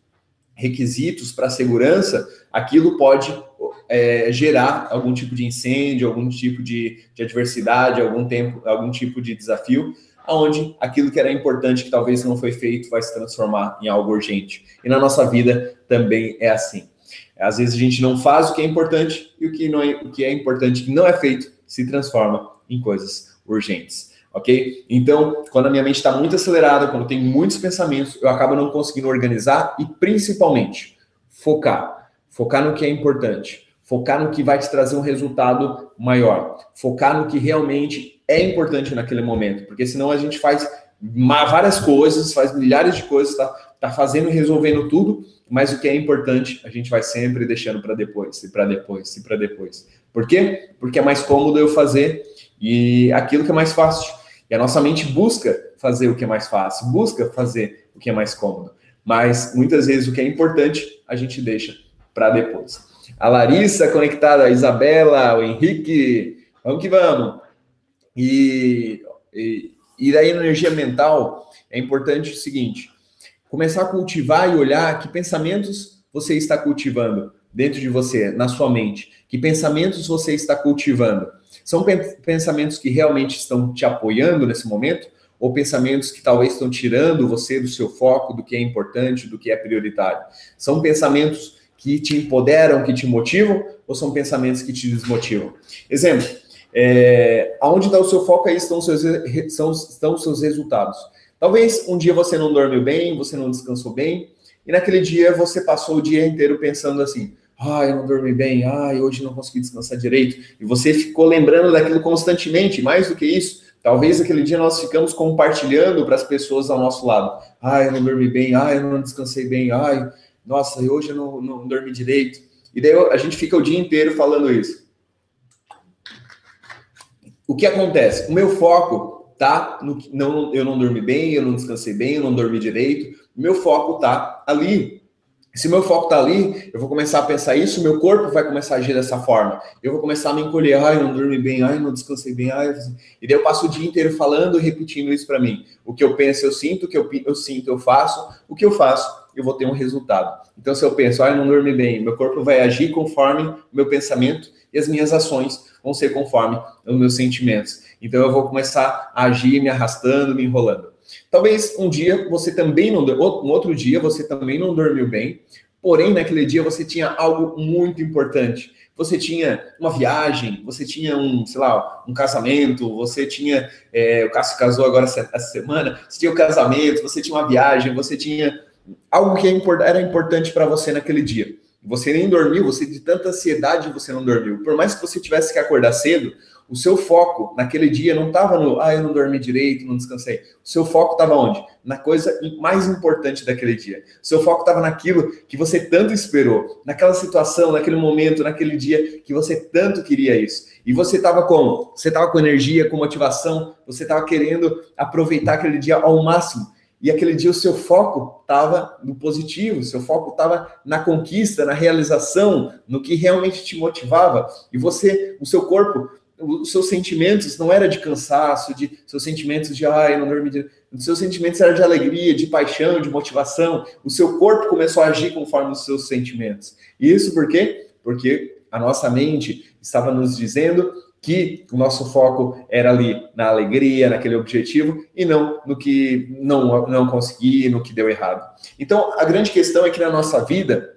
requisitos para segurança, aquilo pode é, gerar algum tipo de incêndio, algum tipo de, de adversidade, algum tempo, algum tipo de desafio aonde aquilo que era importante, que talvez não foi feito, vai se transformar em algo urgente. E na nossa vida também é assim. Às vezes a gente não faz o que é importante e o que, não é, o que é importante que não é feito se transforma em coisas urgentes. Ok? Então, quando a minha mente está muito acelerada, quando tem muitos pensamentos, eu acabo não conseguindo organizar e principalmente focar. Focar no que é importante. Focar no que vai te trazer um resultado maior. Focar no que realmente é importante naquele momento, porque senão a gente faz várias coisas, faz milhares de coisas, tá, tá fazendo e resolvendo tudo, mas o que é importante a gente vai sempre deixando para depois, e para depois, e para depois. Por quê? Porque é mais cômodo eu fazer e aquilo que é mais fácil. E a nossa mente busca fazer o que é mais fácil, busca fazer o que é mais cômodo. Mas muitas vezes o que é importante a gente deixa para depois. A Larissa conectada, a Isabela, o Henrique, vamos que vamos. E, e, e daí na energia mental é importante o seguinte: começar a cultivar e olhar que pensamentos você está cultivando dentro de você, na sua mente. Que pensamentos você está cultivando? São pensamentos que realmente estão te apoiando nesse momento? Ou pensamentos que talvez estão tirando você do seu foco, do que é importante, do que é prioritário? São pensamentos que te empoderam, que te motivam? Ou são pensamentos que te desmotivam? Exemplo é, aonde está o seu foco, aí estão seus, são, estão os seus resultados. Talvez um dia você não dormiu bem, você não descansou bem, e naquele dia você passou o dia inteiro pensando assim: ah, eu não dormi bem, ah, hoje não consegui descansar direito, e você ficou lembrando daquilo constantemente, mais do que isso, talvez aquele dia nós ficamos compartilhando para as pessoas ao nosso lado: ah, eu não dormi bem, ah, eu não descansei bem, ah, nossa, hoje eu não, não dormi direito. E daí a gente fica o dia inteiro falando isso o que acontece? O meu foco tá no não eu não dormi bem, eu não descansei bem, eu não dormi direito. O meu foco tá ali. Se o meu foco tá ali, eu vou começar a pensar isso, meu corpo vai começar a agir dessa forma. Eu vou começar a me encolher, ai, não dormi bem, ai, não descansei bem, ai, e daí eu passo o dia inteiro falando e repetindo isso para mim. O que eu penso, eu sinto, o que eu, eu sinto, eu faço, o que eu faço, eu vou ter um resultado. Então, se eu penso, ai, não dormi bem, meu corpo vai agir conforme o meu pensamento e as minhas ações vão ser conforme os meus sentimentos. Então eu vou começar a agir me arrastando, me enrolando. Talvez um dia você também não, um outro dia você também não dormiu bem, porém naquele dia você tinha algo muito importante. Você tinha uma viagem, você tinha um, sei lá, um casamento, você tinha, é, o Cássio casou agora essa semana, você tinha o um casamento, você tinha uma viagem, você tinha algo que é era importante para você naquele dia. Você nem dormiu, você de tanta ansiedade você não dormiu. Por mais que você tivesse que acordar cedo, o seu foco naquele dia não estava no, ah, eu não dormi direito, não descansei. O seu foco estava onde? Na coisa mais importante daquele dia. O seu foco estava naquilo que você tanto esperou, naquela situação, naquele momento, naquele dia que você tanto queria isso. E você estava como? Você estava com energia, com motivação, você estava querendo aproveitar aquele dia ao máximo. E aquele dia o seu foco estava no positivo, o seu foco estava na conquista, na realização, no que realmente te motivava. E você, o seu corpo, os seus sentimentos não era de cansaço, de seus sentimentos de ai, não dormi, os seus sentimentos eram de alegria, de paixão, de motivação. O seu corpo começou a agir conforme os seus sentimentos. E isso por quê? Porque a nossa mente estava nos dizendo que o nosso foco era ali na alegria, naquele objetivo, e não no que não, não consegui, no que deu errado. Então, a grande questão é que na nossa vida,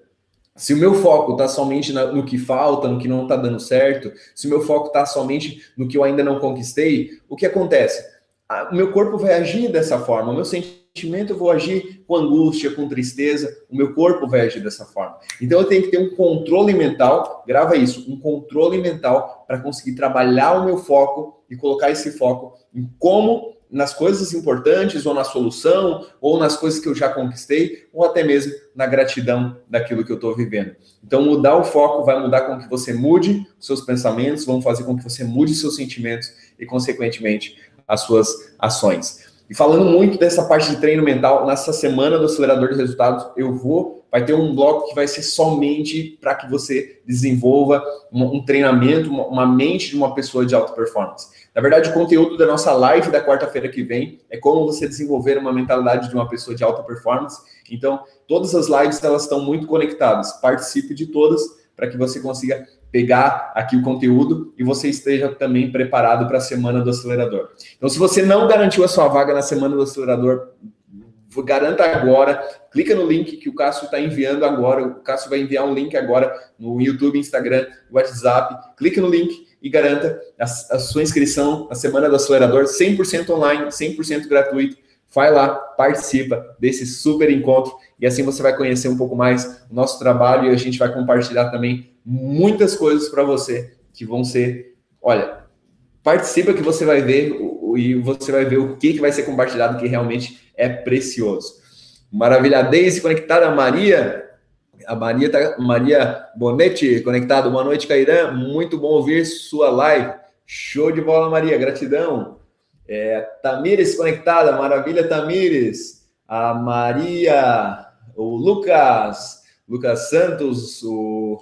se o meu foco está somente no que falta, no que não está dando certo, se o meu foco está somente no que eu ainda não conquistei, o que acontece? O meu corpo vai agir dessa forma, o meu sentimento eu vou agir com angústia, com tristeza, o meu corpo vai agir dessa forma. Então eu tenho que ter um controle mental, grava isso, um controle mental para conseguir trabalhar o meu foco e colocar esse foco em como nas coisas importantes, ou na solução, ou nas coisas que eu já conquistei, ou até mesmo na gratidão daquilo que eu estou vivendo. Então, mudar o foco vai mudar com que você mude seus pensamentos, vão fazer com que você mude seus sentimentos e, consequentemente, as suas ações. E falando muito dessa parte de treino mental, nessa semana do acelerador de resultados, eu vou, vai ter um bloco que vai ser somente para que você desenvolva um, um treinamento, uma, uma, mente de uma pessoa de alta performance. Na verdade, o conteúdo da nossa live da quarta-feira que vem é como você desenvolver uma mentalidade de uma pessoa de alta performance. Então, todas as lives elas estão muito conectadas. Participe de todas para que você consiga pegar aqui o conteúdo e você esteja também preparado para a semana do acelerador. Então, se você não garantiu a sua vaga na semana do acelerador, garanta agora, clica no link que o Cássio está enviando agora. O Cássio vai enviar um link agora no YouTube, Instagram, WhatsApp. Clica no link e garanta a, a sua inscrição na semana do acelerador 100% online, 100% gratuito. Vai lá, participa desse super encontro e assim você vai conhecer um pouco mais o nosso trabalho e a gente vai compartilhar também muitas coisas para você que vão ser, olha, participa que você vai ver e você vai ver o que, que vai ser compartilhado que realmente é precioso. Maravilha, Deise conectada, Maria, a Maria tá, Maria Bonetti conectado. Boa noite, Cairã. Muito bom ouvir sua live. Show de bola, Maria. Gratidão. É, Tamires conectada. Maravilha, Tamires. A Maria, o Lucas, Lucas Santos, o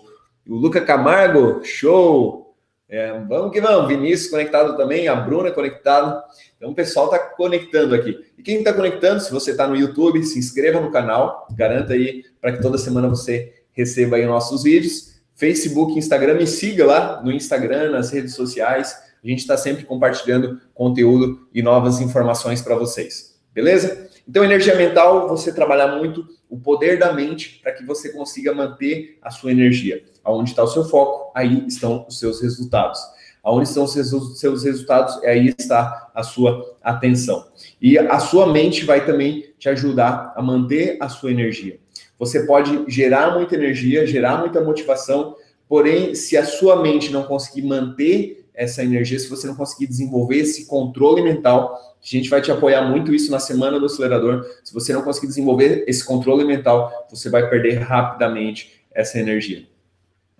o Luca Camargo, show! É, vamos que vamos. Vinícius conectado também, a Bruna conectado. Então o pessoal está conectando aqui. E quem está conectando, se você está no YouTube, se inscreva no canal, garanta aí para que toda semana você receba aí nossos vídeos. Facebook, Instagram, me siga lá no Instagram, nas redes sociais. A gente está sempre compartilhando conteúdo e novas informações para vocês. Beleza? Então, energia mental, você trabalhar muito o poder da mente para que você consiga manter a sua energia. Aonde está o seu foco, aí estão os seus resultados. Aonde estão os seus resultados, aí está a sua atenção. E a sua mente vai também te ajudar a manter a sua energia. Você pode gerar muita energia, gerar muita motivação, porém, se a sua mente não conseguir manter essa energia, se você não conseguir desenvolver esse controle mental, a gente vai te apoiar muito isso na semana do acelerador. Se você não conseguir desenvolver esse controle mental, você vai perder rapidamente essa energia.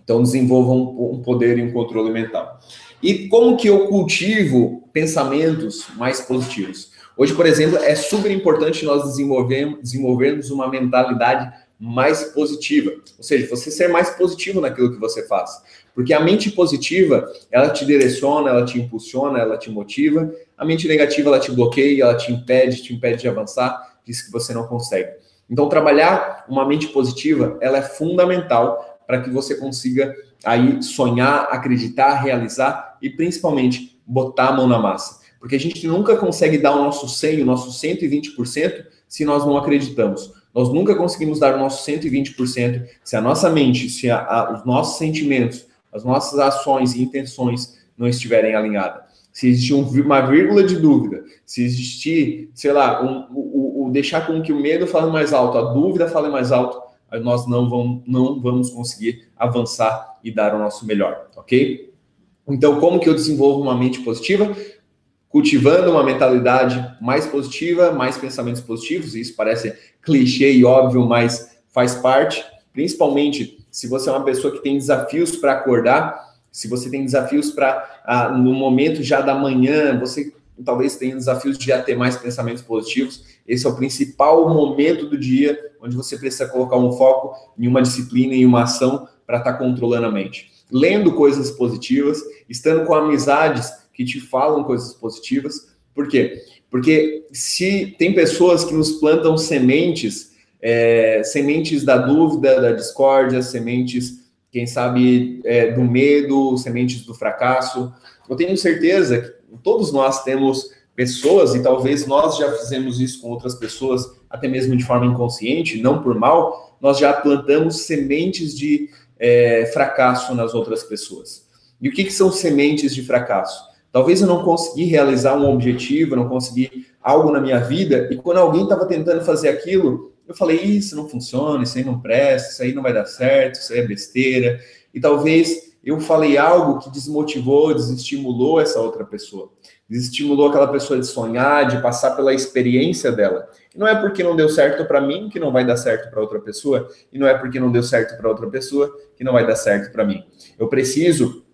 Então, desenvolva um, um poder e um controle mental. E como que eu cultivo pensamentos mais positivos? Hoje, por exemplo, é super importante nós desenvolvermos, desenvolvermos uma mentalidade mais positiva. Ou seja, você ser mais positivo naquilo que você faz. Porque a mente positiva, ela te direciona, ela te impulsiona, ela te motiva. A mente negativa, ela te bloqueia, ela te impede, te impede de avançar, diz que você não consegue. Então, trabalhar uma mente positiva, ela é fundamental para que você consiga aí sonhar, acreditar, realizar e principalmente botar a mão na massa. Porque a gente nunca consegue dar o nosso 100, o nosso 120% se nós não acreditamos. Nós nunca conseguimos dar o nosso 120% se a nossa mente, se a, a, os nossos sentimentos, as nossas ações e intenções não estiverem alinhadas. Se existir uma vírgula de dúvida, se existir, sei lá, um, deixar com que o medo fale mais alto, a dúvida fale mais alto, nós não vamos, não vamos conseguir avançar e dar o nosso melhor, ok? Então, como que eu desenvolvo uma mente positiva? Cultivando uma mentalidade mais positiva, mais pensamentos positivos, isso parece clichê e óbvio, mas faz parte, principalmente se você é uma pessoa que tem desafios para acordar, se você tem desafios para, ah, no momento já da manhã, você talvez tenha desafios de já ter mais pensamentos positivos. Esse é o principal momento do dia onde você precisa colocar um foco em uma disciplina, em uma ação para estar tá controlando a mente. Lendo coisas positivas, estando com amizades que te falam coisas positivas. Por quê? Porque se tem pessoas que nos plantam sementes é, sementes da dúvida, da discórdia, sementes quem sabe é, do medo, sementes do fracasso. Eu tenho certeza que todos nós temos pessoas, e talvez nós já fizemos isso com outras pessoas, até mesmo de forma inconsciente, não por mal, nós já plantamos sementes de é, fracasso nas outras pessoas. E o que, que são sementes de fracasso? Talvez eu não consegui realizar um objetivo, não consegui algo na minha vida, e quando alguém estava tentando fazer aquilo, eu falei, isso não funciona, isso aí não presta, isso aí não vai dar certo, isso aí é besteira. E talvez eu falei algo que desmotivou, desestimulou essa outra pessoa. Desestimulou aquela pessoa de sonhar, de passar pela experiência dela. E não é porque não deu certo para mim que não vai dar certo para outra pessoa, e não é porque não deu certo para outra pessoa que não vai dar certo para mim. Eu preciso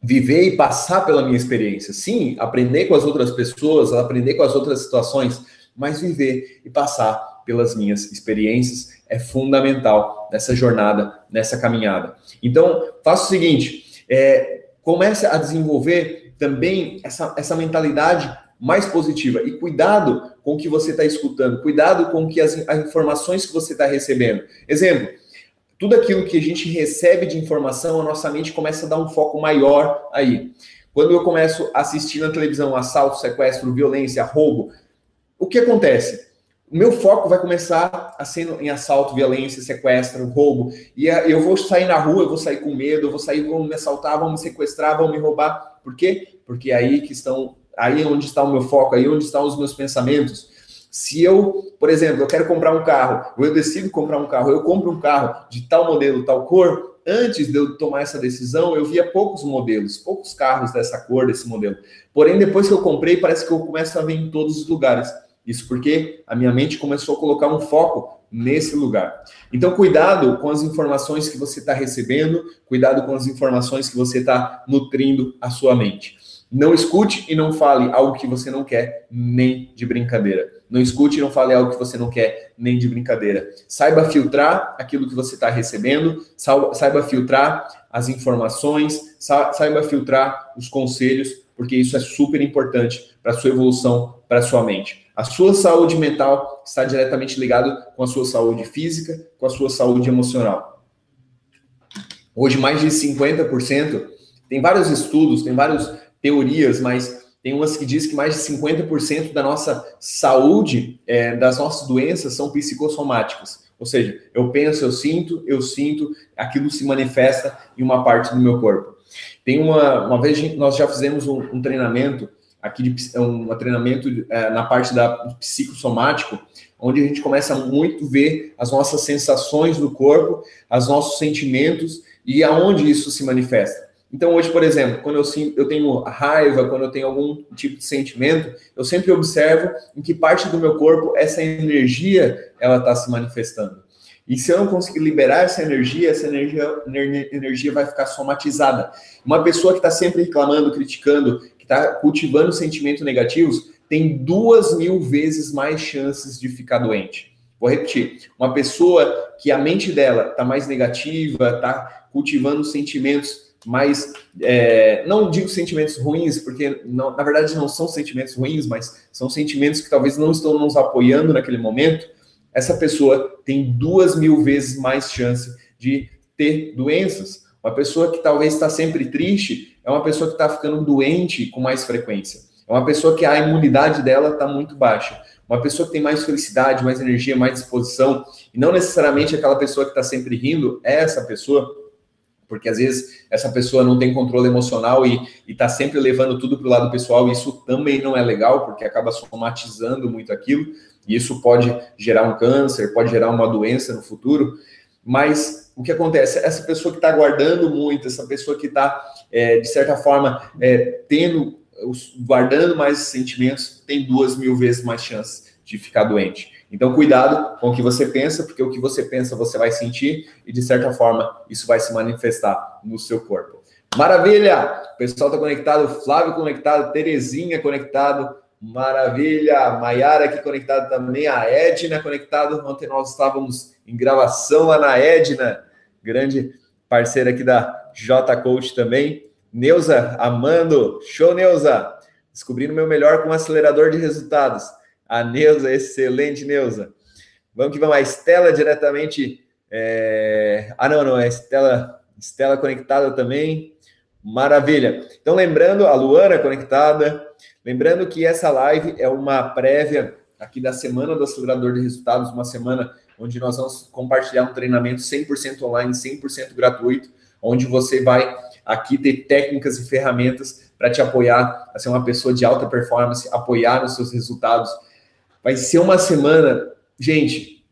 viver e passar pela minha experiência. Sim, aprender com as outras pessoas, aprender com as outras situações, mas viver e passar pelas minhas experiências é fundamental nessa jornada, nessa caminhada. Então, faça o seguinte: é, comece a desenvolver também essa, essa mentalidade mais positiva e cuidado com o que você está escutando, cuidado com que as, as informações que você está recebendo. Exemplo, tudo aquilo que a gente recebe de informação, a nossa mente começa a dar um foco maior aí. Quando eu começo a assistir na televisão assalto, sequestro, violência, roubo, o que acontece? O meu foco vai começar a ser em assalto, violência, sequestro, roubo. E eu vou sair na rua, eu vou sair com medo, eu vou sair, vão me assaltar, vão me sequestrar, vão me roubar. Por quê? Porque é aí que estão, aí é onde está o meu foco, aí é onde estão os meus pensamentos. Se eu, por exemplo, eu quero comprar um carro, ou eu decido comprar um carro, eu compro um carro de tal modelo, tal cor, antes de eu tomar essa decisão, eu via poucos modelos, poucos carros dessa cor, desse modelo. Porém, depois que eu comprei, parece que eu começo a ver em todos os lugares. Isso porque a minha mente começou a colocar um foco nesse lugar. Então, cuidado com as informações que você está recebendo, cuidado com as informações que você está nutrindo a sua mente. Não escute e não fale algo que você não quer, nem de brincadeira. Não escute e não fale algo que você não quer, nem de brincadeira. Saiba filtrar aquilo que você está recebendo, saiba filtrar as informações, saiba filtrar os conselhos, porque isso é super importante para a sua evolução, para a sua mente. A sua saúde mental está diretamente ligada com a sua saúde física, com a sua saúde emocional. Hoje, mais de 50%, tem vários estudos, tem várias teorias, mas tem umas que diz que mais de 50% da nossa saúde, é, das nossas doenças, são psicossomáticas. Ou seja, eu penso, eu sinto, eu sinto, aquilo se manifesta em uma parte do meu corpo. Tem uma, uma vez nós já fizemos um, um treinamento aqui de é um treinamento é, na parte da psicossomático, onde a gente começa muito ver as nossas sensações do corpo, os nossos sentimentos e aonde isso se manifesta. Então, hoje, por exemplo, quando eu, eu tenho raiva, quando eu tenho algum tipo de sentimento, eu sempre observo em que parte do meu corpo essa energia ela está se manifestando. E se eu não conseguir liberar essa energia, essa energia, energia vai ficar somatizada. Uma pessoa que está sempre reclamando, criticando, está cultivando sentimentos negativos, tem duas mil vezes mais chances de ficar doente. Vou repetir: uma pessoa que a mente dela está mais negativa, está cultivando sentimentos mais. É, não digo sentimentos ruins, porque não, na verdade não são sentimentos ruins, mas são sentimentos que talvez não estão nos apoiando naquele momento. Essa pessoa tem duas mil vezes mais chance de ter doenças. Uma pessoa que talvez está sempre triste, é uma pessoa que está ficando doente com mais frequência. É uma pessoa que a imunidade dela está muito baixa. Uma pessoa que tem mais felicidade, mais energia, mais disposição. E não necessariamente aquela pessoa que está sempre rindo é essa pessoa, porque às vezes essa pessoa não tem controle emocional e está sempre levando tudo para o lado pessoal. E isso também não é legal, porque acaba somatizando muito aquilo. E isso pode gerar um câncer, pode gerar uma doença no futuro. Mas o que acontece? Essa pessoa que está guardando muito, essa pessoa que está, é, de certa forma, é, tendo, guardando mais sentimentos, tem duas mil vezes mais chances de ficar doente. Então, cuidado com o que você pensa, porque o que você pensa você vai sentir e, de certa forma, isso vai se manifestar no seu corpo. Maravilha! O pessoal está conectado, Flávio conectado, Terezinha conectado, Maravilha! Maiara aqui conectado também, a Edna conectado. Ontem nós estávamos em gravação lá na Edna, grande parceira aqui da J Coach também. Neuza amando, show Neuza! Descobrindo meu melhor com um acelerador de resultados. A Neuza, excelente Neuza. Vamos que vamos, a Estela diretamente. É... Ah, não, não, é a Estela Estela conectada também. Maravilha. Então, lembrando, a Luana conectada. Lembrando que essa live é uma prévia aqui da Semana do Acelerador de Resultados, uma semana onde nós vamos compartilhar um treinamento 100% online, 100% gratuito, onde você vai aqui ter técnicas e ferramentas para te apoiar a ser uma pessoa de alta performance, apoiar nos seus resultados. Vai ser uma semana, gente,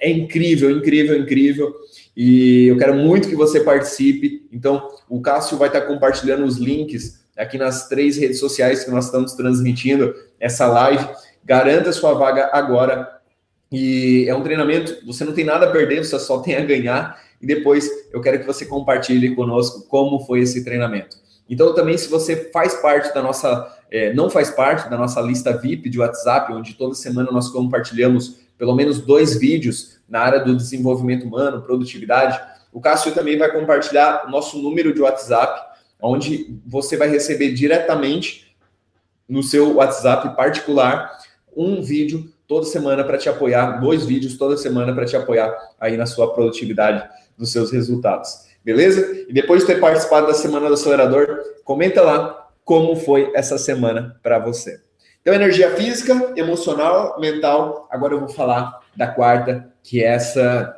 é incrível, incrível, incrível. E eu quero muito que você participe. Então, o Cássio vai estar compartilhando os links aqui nas três redes sociais que nós estamos transmitindo essa live. Garanta sua vaga agora. E é um treinamento, você não tem nada a perder, você só tem a ganhar. E depois eu quero que você compartilhe conosco como foi esse treinamento. Então, também, se você faz parte da nossa, é, não faz parte da nossa lista VIP de WhatsApp, onde toda semana nós compartilhamos pelo menos dois vídeos na área do desenvolvimento humano, produtividade, o Cássio também vai compartilhar o nosso número de WhatsApp, onde você vai receber diretamente no seu WhatsApp particular um vídeo toda semana para te apoiar, dois vídeos toda semana para te apoiar aí na sua produtividade dos seus resultados. Beleza? E depois de ter participado da semana do acelerador, comenta lá como foi essa semana para você. Então, energia física, emocional, mental. Agora eu vou falar da quarta, que essa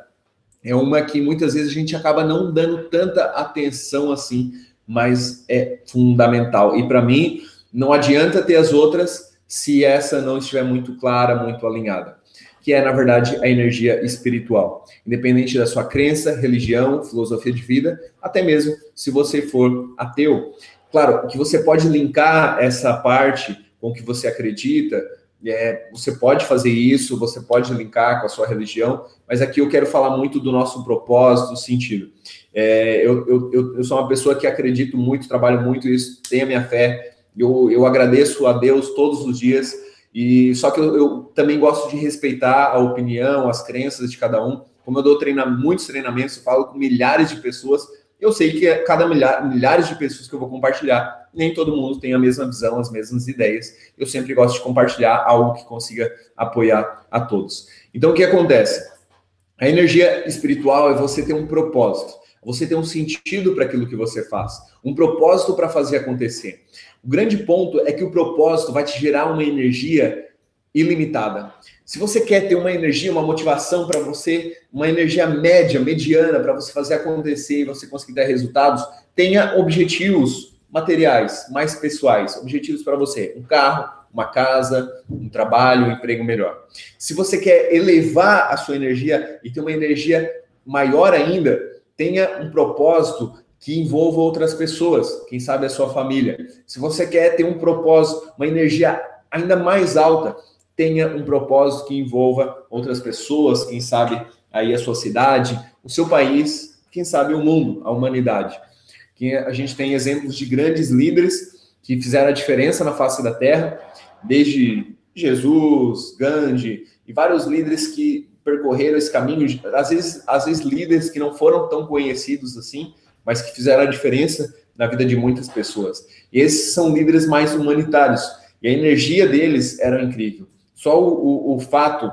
é uma que muitas vezes a gente acaba não dando tanta atenção assim, mas é fundamental. E para mim, não adianta ter as outras se essa não estiver muito clara, muito alinhada. Que é, na verdade, a energia espiritual. Independente da sua crença, religião, filosofia de vida, até mesmo se você for ateu. Claro que você pode linkar essa parte com o que você acredita, é, você pode fazer isso, você pode linkar com a sua religião, mas aqui eu quero falar muito do nosso propósito, sentido. É, eu, eu, eu sou uma pessoa que acredito muito, trabalho muito isso, tenho a minha fé, eu, eu agradeço a Deus todos os dias, e só que eu, eu também gosto de respeitar a opinião, as crenças de cada um. Como eu dou treina, muitos treinamentos, eu falo com milhares de pessoas, eu sei que cada milhar, milhares de pessoas que eu vou compartilhar, nem todo mundo tem a mesma visão, as mesmas ideias. Eu sempre gosto de compartilhar algo que consiga apoiar a todos. Então, o que acontece? A energia espiritual é você ter um propósito, você ter um sentido para aquilo que você faz, um propósito para fazer acontecer. O grande ponto é que o propósito vai te gerar uma energia ilimitada. Se você quer ter uma energia, uma motivação para você, uma energia média, mediana, para você fazer acontecer e você conseguir dar resultados, tenha objetivos materiais, mais pessoais, objetivos para você. Um carro, uma casa, um trabalho, um emprego melhor. Se você quer elevar a sua energia e ter uma energia maior ainda, tenha um propósito que envolva outras pessoas, quem sabe a sua família. Se você quer ter um propósito, uma energia ainda mais alta, tenha um propósito que envolva outras pessoas, quem sabe aí a sua cidade, o seu país, quem sabe o mundo, a humanidade. Que a gente tem exemplos de grandes líderes que fizeram a diferença na face da Terra, desde Jesus, Gandhi e vários líderes que percorreram esse caminho, às vezes, às vezes líderes que não foram tão conhecidos assim, mas que fizeram a diferença na vida de muitas pessoas. E esses são líderes mais humanitários, e a energia deles era incrível. Só o, o, o fato,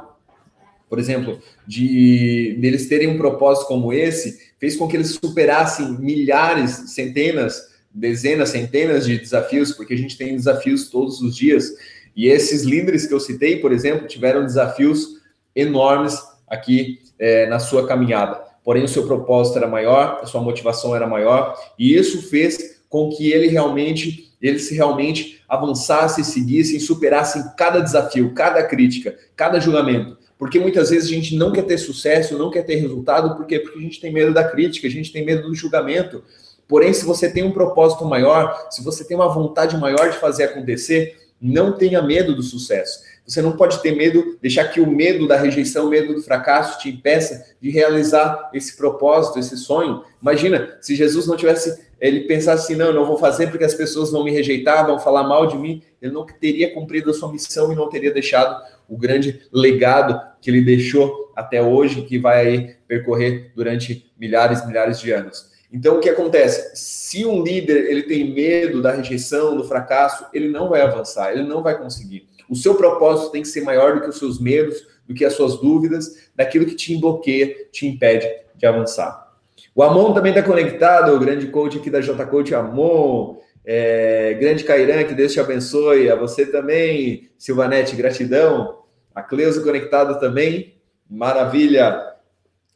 por exemplo, de deles terem um propósito como esse, fez com que eles superassem milhares, centenas, dezenas, centenas de desafios, porque a gente tem desafios todos os dias. E esses líderes que eu citei, por exemplo, tiveram desafios enormes aqui é, na sua caminhada. Porém, o seu propósito era maior, a sua motivação era maior, e isso fez com que ele realmente eles realmente avançassem, seguissem, superassem cada desafio, cada crítica, cada julgamento. Porque muitas vezes a gente não quer ter sucesso, não quer ter resultado, por quê? Porque a gente tem medo da crítica, a gente tem medo do julgamento. Porém, se você tem um propósito maior, se você tem uma vontade maior de fazer acontecer, não tenha medo do sucesso. Você não pode ter medo, deixar que o medo da rejeição, o medo do fracasso te impeça de realizar esse propósito, esse sonho. Imagina se Jesus não tivesse, ele pensasse assim, não, não vou fazer porque as pessoas vão me rejeitar, vão falar mal de mim. Ele não teria cumprido a sua missão e não teria deixado o grande legado que ele deixou até hoje, que vai aí percorrer durante milhares e milhares de anos. Então, o que acontece? Se um líder ele tem medo da rejeição, do fracasso, ele não vai avançar, ele não vai conseguir. O seu propósito tem que ser maior do que os seus medos, do que as suas dúvidas, daquilo que te bloqueia, te impede de avançar. O Amon também está conectado, o grande coach aqui da J Coach Amon. É, grande Cairan, que Deus te abençoe. A você também, Silvanete, gratidão. A Cleusa conectada também, maravilha.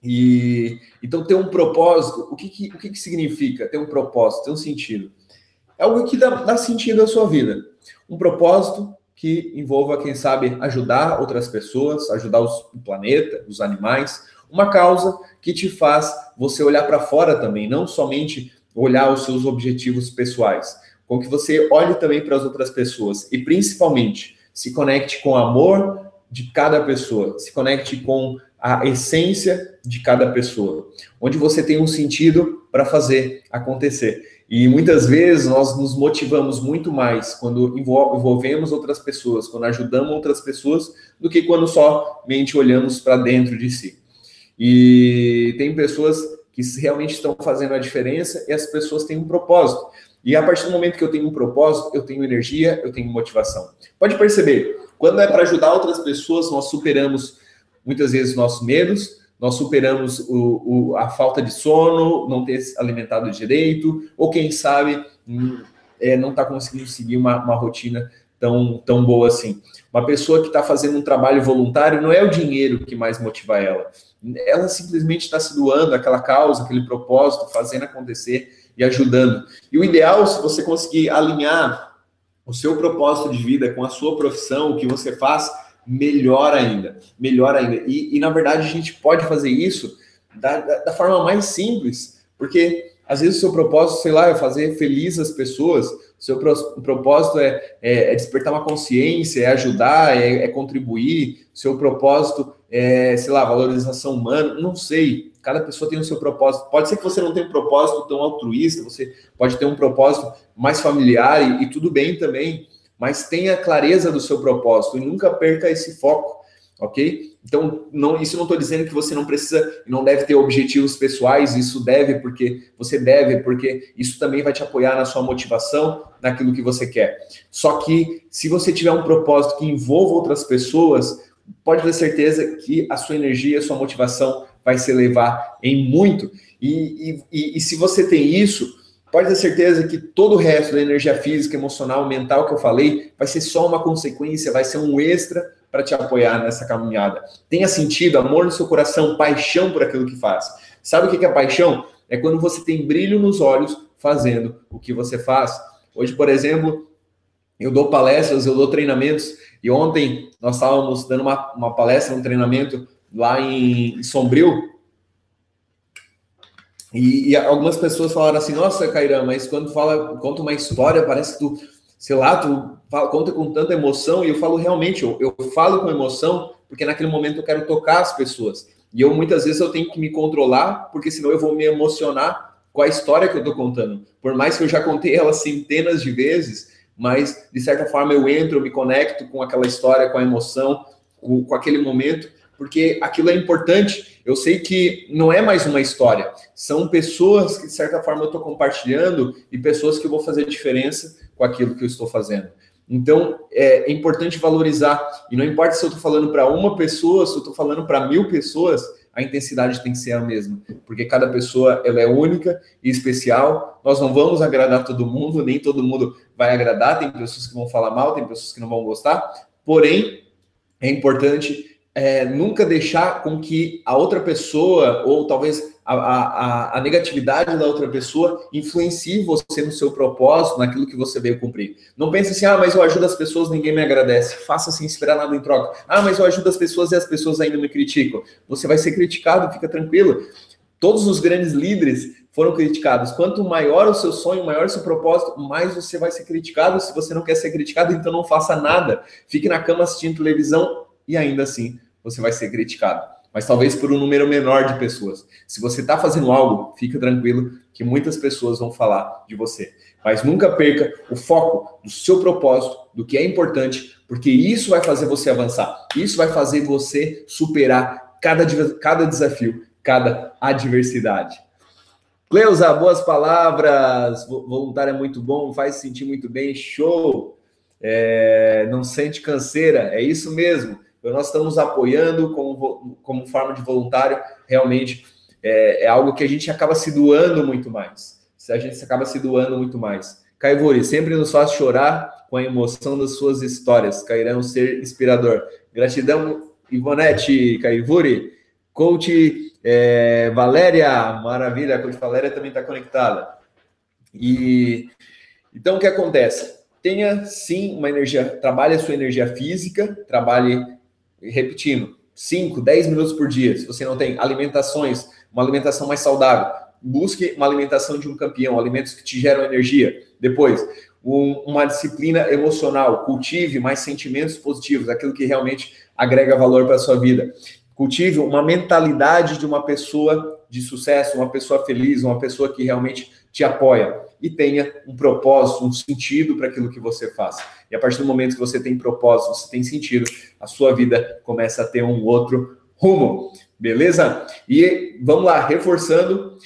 E então ter um propósito, o que, que o que, que significa ter um propósito, ter um sentido? É algo que dá, dá sentido à sua vida. Um propósito que envolva, quem sabe, ajudar outras pessoas, ajudar os, o planeta, os animais. Uma causa que te faz você olhar para fora também, não somente olhar os seus objetivos pessoais, com que você olhe também para as outras pessoas e principalmente se conecte com o amor de cada pessoa, se conecte com a essência de cada pessoa, onde você tem um sentido para fazer acontecer. E muitas vezes nós nos motivamos muito mais quando envolvemos outras pessoas, quando ajudamos outras pessoas, do que quando somente olhamos para dentro de si. E tem pessoas que realmente estão fazendo a diferença e as pessoas têm um propósito. E a partir do momento que eu tenho um propósito, eu tenho energia, eu tenho motivação. Pode perceber, quando é para ajudar outras pessoas, nós superamos muitas vezes nossos medos, nós superamos o, o, a falta de sono, não ter alimentado direito, ou quem sabe hum, é, não está conseguindo seguir uma, uma rotina tão, tão boa assim. Uma pessoa que está fazendo um trabalho voluntário não é o dinheiro que mais motiva ela. Ela simplesmente está se doando àquela causa, aquele propósito, fazendo acontecer e ajudando. E o ideal, se você conseguir alinhar o seu propósito de vida com a sua profissão, o que você faz, melhor ainda, melhor ainda. E, e na verdade a gente pode fazer isso da, da, da, forma mais simples, porque às vezes o seu propósito, sei lá, é fazer feliz as pessoas, o seu pro, propósito é, é, é, despertar uma consciência, é ajudar, é, é contribuir, o seu propósito é, sei lá, valorização humana, não sei. Cada pessoa tem o seu propósito. Pode ser que você não tenha um propósito tão altruísta, você pode ter um propósito mais familiar e, e tudo bem também mas tenha clareza do seu propósito e nunca perca esse foco, ok? Então, não, isso não estou dizendo que você não precisa, não deve ter objetivos pessoais, isso deve, porque você deve, porque isso também vai te apoiar na sua motivação, naquilo que você quer. Só que, se você tiver um propósito que envolva outras pessoas, pode ter certeza que a sua energia, a sua motivação vai se elevar em muito. E, e, e, e se você tem isso, pode ter certeza que todo o resto da energia física, emocional, mental que eu falei vai ser só uma consequência, vai ser um extra para te apoiar nessa caminhada. Tenha sentido, amor no seu coração, paixão por aquilo que faz. Sabe o que é paixão? É quando você tem brilho nos olhos fazendo o que você faz. Hoje, por exemplo, eu dou palestras, eu dou treinamentos, e ontem nós estávamos dando uma, uma palestra, um treinamento lá em Sombrio, e, e, algumas pessoas falaram assim: Nossa, Cairã, mas quando fala, conta uma história, parece que tu, sei lá, tu fala, conta com tanta emoção. E eu falo realmente, eu, eu falo com emoção, porque naquele momento eu quero tocar as pessoas. E eu muitas vezes eu tenho que me controlar, porque senão eu vou me emocionar com a história que eu estou contando. Por mais que eu já contei ela centenas de vezes, mas de certa forma eu entro, eu me conecto com aquela história, com a emoção, com, com aquele momento porque aquilo é importante. Eu sei que não é mais uma história, são pessoas que, de certa forma, eu estou compartilhando e pessoas que vão fazer diferença com aquilo que eu estou fazendo. Então, é, é importante valorizar, e não importa se eu estou falando para uma pessoa, se eu estou falando para mil pessoas, a intensidade tem que ser a mesma, porque cada pessoa ela é única e especial. Nós não vamos agradar todo mundo, nem todo mundo vai agradar. Tem pessoas que vão falar mal, tem pessoas que não vão gostar. Porém, é importante é, nunca deixar com que a outra pessoa, ou talvez a, a, a, negatividade da outra pessoa, influencie você no seu propósito, naquilo que você veio cumprir. Não pense assim, ah, mas eu ajudo as pessoas, ninguém me agradece. Faça sem esperar nada em troca. Ah, mas eu ajudo as pessoas e as pessoas ainda me criticam. Você vai ser criticado, fica tranquilo. Todos os grandes líderes foram criticados. Quanto maior o seu sonho, maior o seu propósito, mais você vai ser criticado. Se você não quer ser criticado, então não faça nada. Fique na cama assistindo televisão e ainda assim você vai ser criticado. Mas talvez por um número menor de pessoas. Se você está fazendo algo, fica tranquilo que muitas pessoas vão falar de você. Mas nunca perca o foco do seu propósito, do que é importante, porque isso vai fazer você avançar. Isso vai fazer você superar cada, cada desafio, cada adversidade. Cleusa, boas palavras. Voluntário é muito bom, faz se sentir muito bem. Show! É, não sente canseira, é isso mesmo. Nós estamos apoiando como, como forma de voluntário, realmente, é, é, algo que a gente acaba se doando muito mais. A gente acaba se doando muito mais. Caivuri, sempre nos faz chorar com a emoção das suas histórias. Cairão ser inspirador. Gratidão, Ivonete Caivuri. Coach é, Valéria, maravilha, a coach Valéria também está conectada. E então o que acontece? Tenha sim uma energia, trabalhe a sua energia física, trabalhe, repetindo, 5, 10 minutos por dia. Se você não tem alimentações, uma alimentação mais saudável, busque uma alimentação de um campeão, alimentos que te geram energia. Depois, um, uma disciplina emocional, cultive mais sentimentos positivos, aquilo que realmente agrega valor para a sua vida. Cultive uma mentalidade de uma pessoa de sucesso, uma pessoa feliz, uma pessoa que realmente te apoia e tenha um propósito, um sentido para aquilo que você faz. E a partir do momento que você tem propósito, você tem sentido, a sua vida começa a ter um outro rumo. Beleza? E vamos lá, reforçando.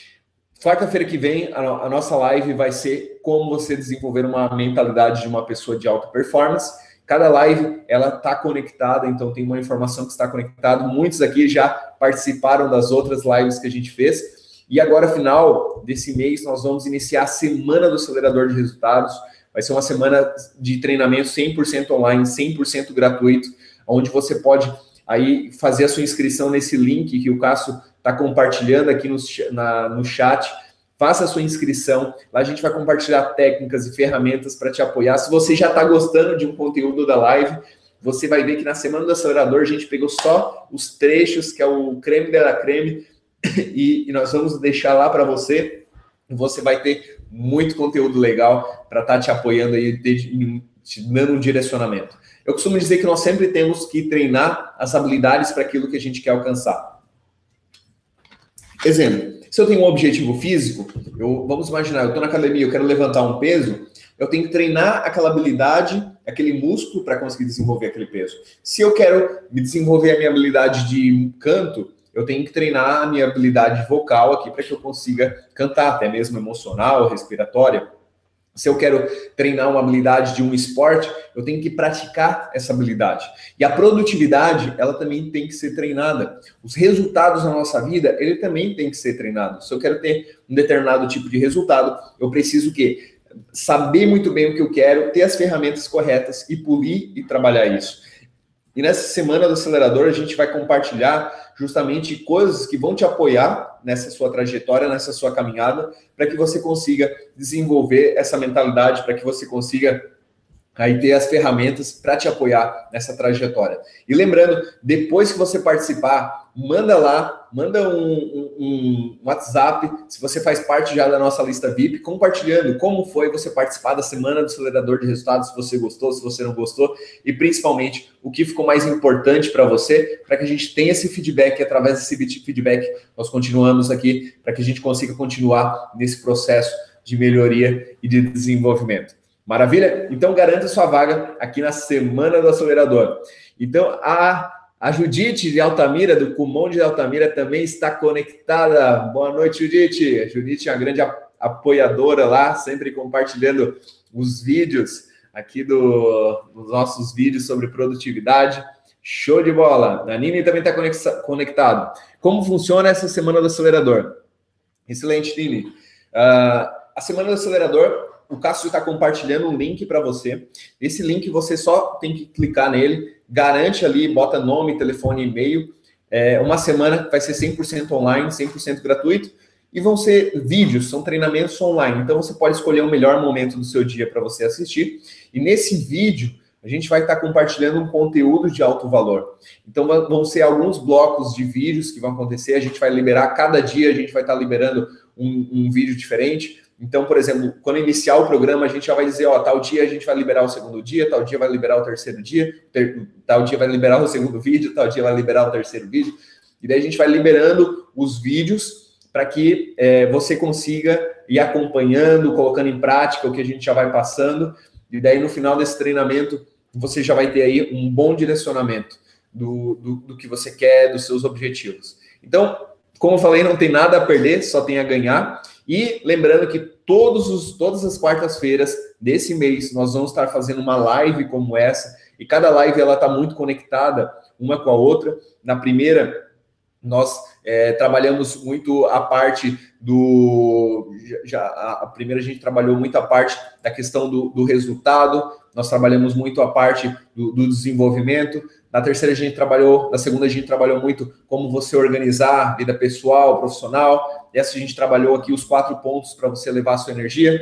Quarta-feira que vem, a, a nossa live vai ser como você desenvolver uma mentalidade de uma pessoa de alta performance. Cada live ela está conectada, então tem uma informação que está conectada. Muitos aqui já participaram das outras lives que a gente fez. E agora, final desse mês, nós vamos iniciar a semana do acelerador de resultados. Vai ser uma semana de treinamento 100% online, 100% gratuito, onde você pode aí fazer a sua inscrição nesse link que o Cássio está compartilhando aqui no, na, no chat. Faça a sua inscrição. Lá a gente vai compartilhar técnicas e ferramentas para te apoiar. Se você já está gostando de um conteúdo da live, você vai ver que na semana do acelerador a gente pegou só os trechos, que é o creme da creme e, e nós vamos deixar lá para você. Você vai ter muito conteúdo legal para estar tá te apoiando aí, te, dando um direcionamento. Eu costumo dizer que nós sempre temos que treinar as habilidades para aquilo que a gente quer alcançar. Exemplo, se eu tenho um objetivo físico, eu, vamos imaginar, eu estou na academia, eu quero levantar um peso, eu tenho que treinar aquela habilidade, aquele músculo para conseguir desenvolver aquele peso. Se eu quero me desenvolver a minha habilidade de canto, eu tenho que treinar a minha habilidade vocal aqui para que eu consiga cantar, até mesmo emocional, respiratória. Se eu quero treinar uma habilidade de um esporte, eu tenho que praticar essa habilidade. E a produtividade, ela também tem que ser treinada. Os resultados na nossa vida, ele também tem que ser treinado. Se eu quero ter um determinado tipo de resultado, eu preciso que saber muito bem o que eu quero, ter as ferramentas corretas e polir e trabalhar isso. E nessa semana do acelerador, a gente vai compartilhar justamente coisas que vão te apoiar nessa sua trajetória, nessa sua caminhada, para que você consiga desenvolver essa mentalidade, para que você consiga aí ter as ferramentas para te apoiar nessa trajetória. E lembrando, depois que você participar, manda lá, manda um, um, um, WhatsApp, se você faz parte já da nossa lista VIP, compartilhando como foi você participar da semana do acelerador de resultados, se você gostou, se você não gostou, e principalmente o que ficou mais importante para você, para que a gente tenha esse feedback, e através desse feedback nós continuamos aqui, para que a gente consiga continuar nesse processo de melhoria e de desenvolvimento. Maravilha? Então garanta sua vaga aqui na Semana do Acelerador. Então a, a Judite de Altamira, do Cumão de Altamira, também está conectada. Boa noite, Judite. A Judite é uma grande apoiadora lá, sempre compartilhando os vídeos aqui do, dos nossos vídeos sobre produtividade. Show de bola! A Nini também está conectado. Como funciona essa Semana do Acelerador? Excelente, Nini. Uh, a Semana do Acelerador o Cássio está compartilhando um link para você. Esse link você só tem que clicar nele, garante ali, bota nome, telefone, e-mail. É, uma semana vai ser 100% online, 100% gratuito. E vão ser vídeos, são treinamentos online. Então você pode escolher o melhor momento do seu dia para você assistir. E nesse vídeo, a gente vai estar compartilhando um conteúdo de alto valor. Então vão ser alguns blocos de vídeos que vão acontecer. A gente vai liberar cada dia, a gente vai estar liberando um, um vídeo diferente. Então, por exemplo, quando iniciar o programa, a gente já vai dizer, ó, tal dia a gente vai liberar o segundo dia, tal dia vai liberar o terceiro dia, ter, tal dia vai liberar o segundo vídeo, tal dia vai liberar o terceiro vídeo. E daí a gente vai liberando os vídeos para que é, você consiga ir acompanhando, colocando em prática o que a gente já vai passando. E daí no final desse treinamento, você já vai ter aí um bom direcionamento do, do, do que você quer, dos seus objetivos. Então, como eu falei, não tem nada a perder, só tem a ganhar. E lembrando que todos os, todas as quartas-feiras desse mês nós vamos estar fazendo uma live como essa, e cada live ela está muito conectada uma com a outra. Na primeira, nós É, trabalhamos muito a parte do. Já, a, primeira a gente trabalhou muito a parte da questão do, do resultado, nós trabalhamos muito a parte do, do, desenvolvimento. Na terceira a gente trabalhou, na segunda a gente trabalhou muito como você organizar vida pessoal, profissional. Essa a gente trabalhou aqui os quatro pontos para você levar a sua energia.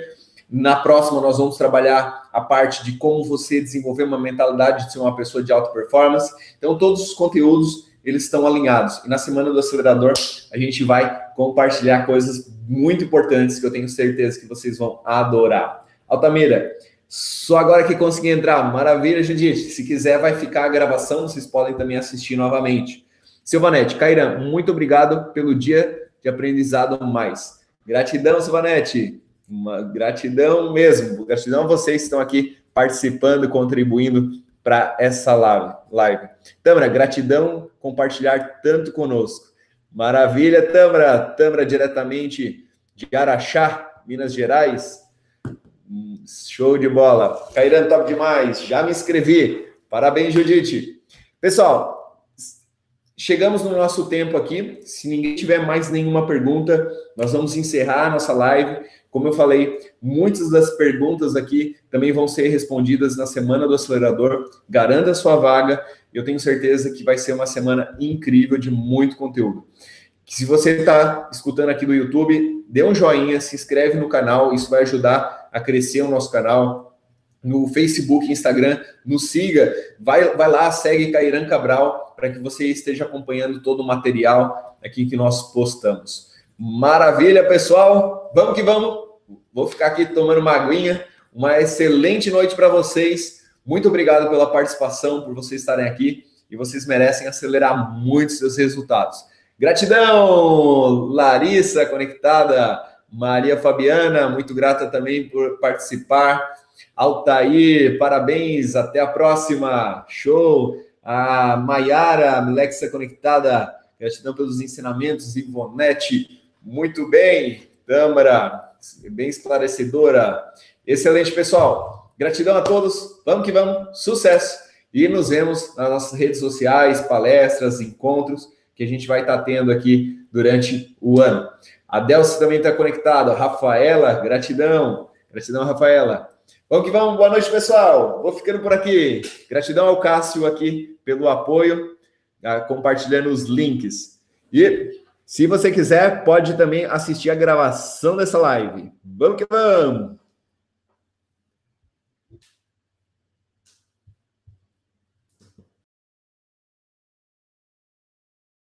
Na próxima, nós vamos trabalhar a parte de como você desenvolver uma mentalidade de ser uma pessoa de alta performance. Então, todos os conteúdos eles estão alinhados. E na semana do acelerador, a gente vai compartilhar coisas muito importantes que eu tenho certeza que vocês vão adorar. Altamira, só agora que consegui entrar. Maravilha, Judite. Se quiser, vai ficar a gravação, vocês podem também assistir novamente. Silvanete, Cairan, muito obrigado pelo dia de aprendizado mais. Gratidão, Silvanete. Uma gratidão mesmo. Gratidão a vocês que estão aqui participando, contribuindo para essa live. Tâmara, gratidão compartilhar tanto conosco. Maravilha, Tâmara. Tâmara, diretamente de Araxá, Minas Gerais. Show de bola. Cairan, top demais. Já me inscrevi. Parabéns, Judite. Pessoal, chegamos no nosso tempo aqui. Se ninguém tiver mais nenhuma pergunta, nós vamos encerrar a nossa live. Como eu falei, muitas das perguntas aqui também vão ser respondidas na semana do acelerador. Garanta a sua vaga. Eu tenho certeza que vai ser uma semana incrível de muito conteúdo. Se você está escutando aqui do YouTube, dê um joinha, se inscreve no canal, isso vai ajudar a crescer o nosso canal. No Facebook, Instagram, nos siga, vai, vai lá, segue Cairan Cabral para que você esteja acompanhando todo o material aqui que nós postamos. Maravilha, pessoal. Vamos que vamos. Vou ficar aqui tomando uma aguinha. Uma excelente noite para vocês. Muito obrigado pela participação, por vocês estarem aqui. E vocês merecem acelerar muito seus resultados. Gratidão, Larissa, conectada. Maria Fabiana, muito grata também por participar. Altair, parabéns, até a próxima. Show. A Maiara, Alexa conectada. Gratidão pelos ensinamentos. Ivonete, muito bem, Tâmara, bem esclarecedora. Excelente, pessoal. Gratidão a todos. Vamos que vamos. Sucesso. E nos vemos nas nossas redes sociais, palestras, encontros que a gente vai estar tendo aqui durante o ano. A Delcio também está conectada. Rafaela, gratidão. Gratidão, Rafaela. Vamos que vamos. Boa noite, pessoal. Vou ficando por aqui. Gratidão ao Cássio aqui pelo apoio, ah, compartilhando os links. E se você quiser, pode também assistir a gravação dessa live. Vamos que vamos!